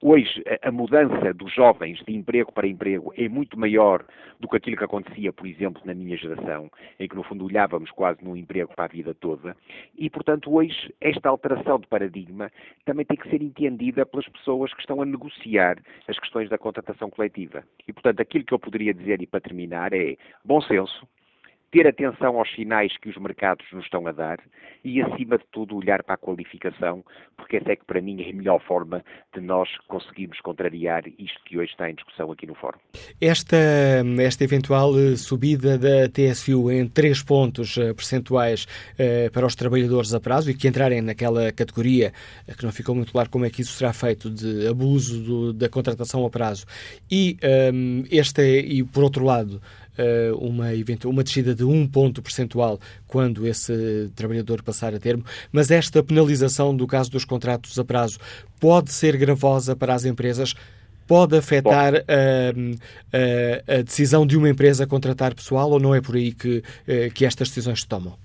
Hoje, a mudança dos jovens de emprego para emprego é muito maior do que aquilo que acontecia, por exemplo, na minha geração, em que, no fundo, olhávamos quase num emprego para a vida toda. E, portanto, hoje, esta alteração de paradigma também tem que ser entendida pelas pessoas que estão a negociar as questões da contratação coletiva. E, portanto, aquilo que eu poderia dizer, e para terminar, é bom senso, ter atenção aos sinais que os mercados nos estão a dar e, acima de tudo, olhar para a qualificação, porque essa é que, para mim, é a melhor forma de nós conseguirmos contrariar isto que hoje está em discussão aqui no Fórum. Esta, esta eventual eh, subida da TSU em 3 pontos eh, percentuais eh, para os trabalhadores a prazo e que entrarem naquela categoria, que não ficou muito claro como é que isso será feito, de abuso do, da contratação a prazo, e, um, este, e por outro lado, uma, uma descida de um ponto percentual quando esse trabalhador passar a termo, mas esta penalização do caso dos contratos a prazo pode ser gravosa para as empresas? Pode afetar a, a, a, decisão de uma empresa contratar pessoal ou não é por aí que, eh, que estas decisões se tomam?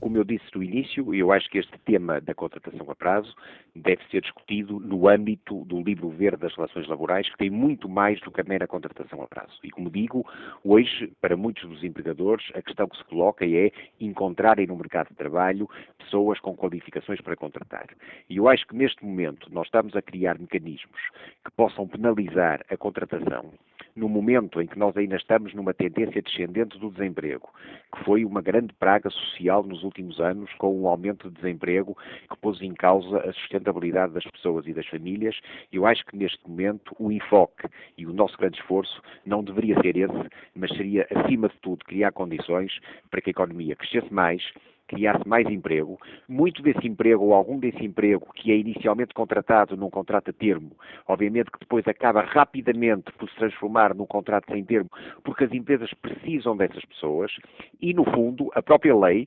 Como eu disse no início, eu acho que este tema da contratação a prazo deve ser discutido no âmbito do livro verde das relações laborais, que tem muito mais do que a mera contratação a prazo. E como digo, hoje, para muitos dos empregadores, a questão que se coloca é encontrarem no mercado de trabalho pessoas com qualificações para contratar. E eu acho que neste momento nós estamos a criar mecanismos que possam penalizar a contratação no momento em que nós ainda estamos numa tendência descendente do desemprego, que foi uma grande praga social nos últimos anos, com um aumento de desemprego que pôs em causa a sustentabilidade das pessoas e das famílias. Eu acho que neste momento o enfoque e o nosso grande esforço não deveria ser esse, mas seria, acima de tudo, criar condições para que a economia crescesse mais criasse mais emprego. Muito desse emprego, ou algum desse emprego, que é inicialmente contratado num contrato a termo, obviamente que depois acaba rapidamente por se transformar num contrato sem termo, porque as empresas precisam dessas pessoas e, no fundo, a própria lei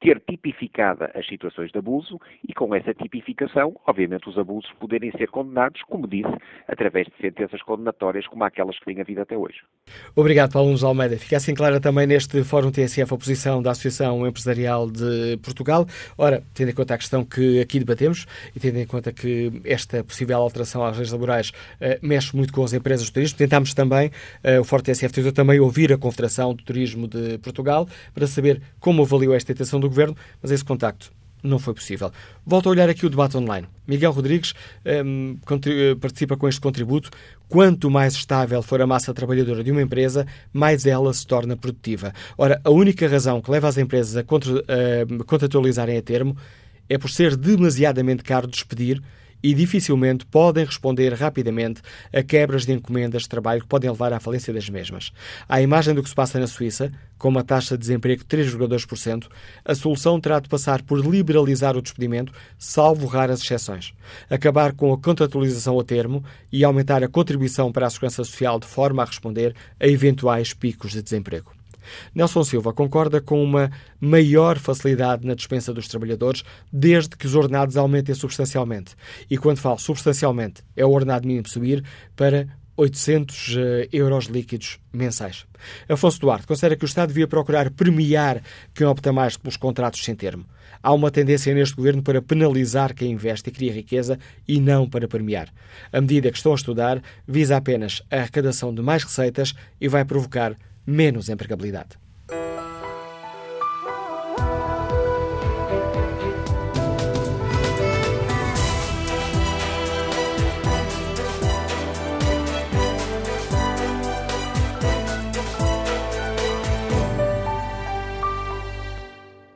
ter tipificada as situações de abuso e, com essa tipificação, obviamente, os abusos poderem ser condenados, como disse, através de sentenças condenatórias como aquelas que têm havido até hoje. Obrigado, Paulo Nunes Almeida. Fica assim clara também neste Fórum TSF a posição da Associação Empresarial de Portugal. Ora, tendo em conta a questão que aqui debatemos e tendo em conta que esta possível alteração às leis laborais uh, mexe muito com as empresas de turismo, tentámos também, uh, o Fórum TSF tentou também ouvir a Confederação do Turismo de Portugal para saber como avaliou esta intenção do Governo, mas esse contacto não foi possível. Volto a olhar aqui o debate online. Miguel Rodrigues um, participa com este contributo. Quanto mais estável for a massa trabalhadora de uma empresa, mais ela se torna produtiva. Ora, a única razão que leva as empresas a, contra, a contratualizarem a termo é por ser demasiadamente caro despedir e dificilmente podem responder rapidamente a quebras de encomendas de trabalho que podem levar à falência das mesmas. À imagem do que se passa na Suíça, com uma taxa de desemprego de 3,2%, a solução terá de passar por liberalizar o despedimento, salvo raras exceções, acabar com a contratualização a termo e aumentar a contribuição para a segurança social de forma a responder a eventuais picos de desemprego. Nelson Silva concorda com uma maior facilidade na dispensa dos trabalhadores desde que os ordenados aumentem substancialmente. E quando falo substancialmente, é o ordenado mínimo subir para 800 eh, euros líquidos mensais. Afonso Duarte considera que o Estado devia procurar premiar quem opta mais pelos contratos sem termo. Há uma tendência neste governo para penalizar quem investe e cria riqueza e não para premiar. A medida que estão a estudar visa apenas a arrecadação de mais receitas e vai provocar menos empregabilidade.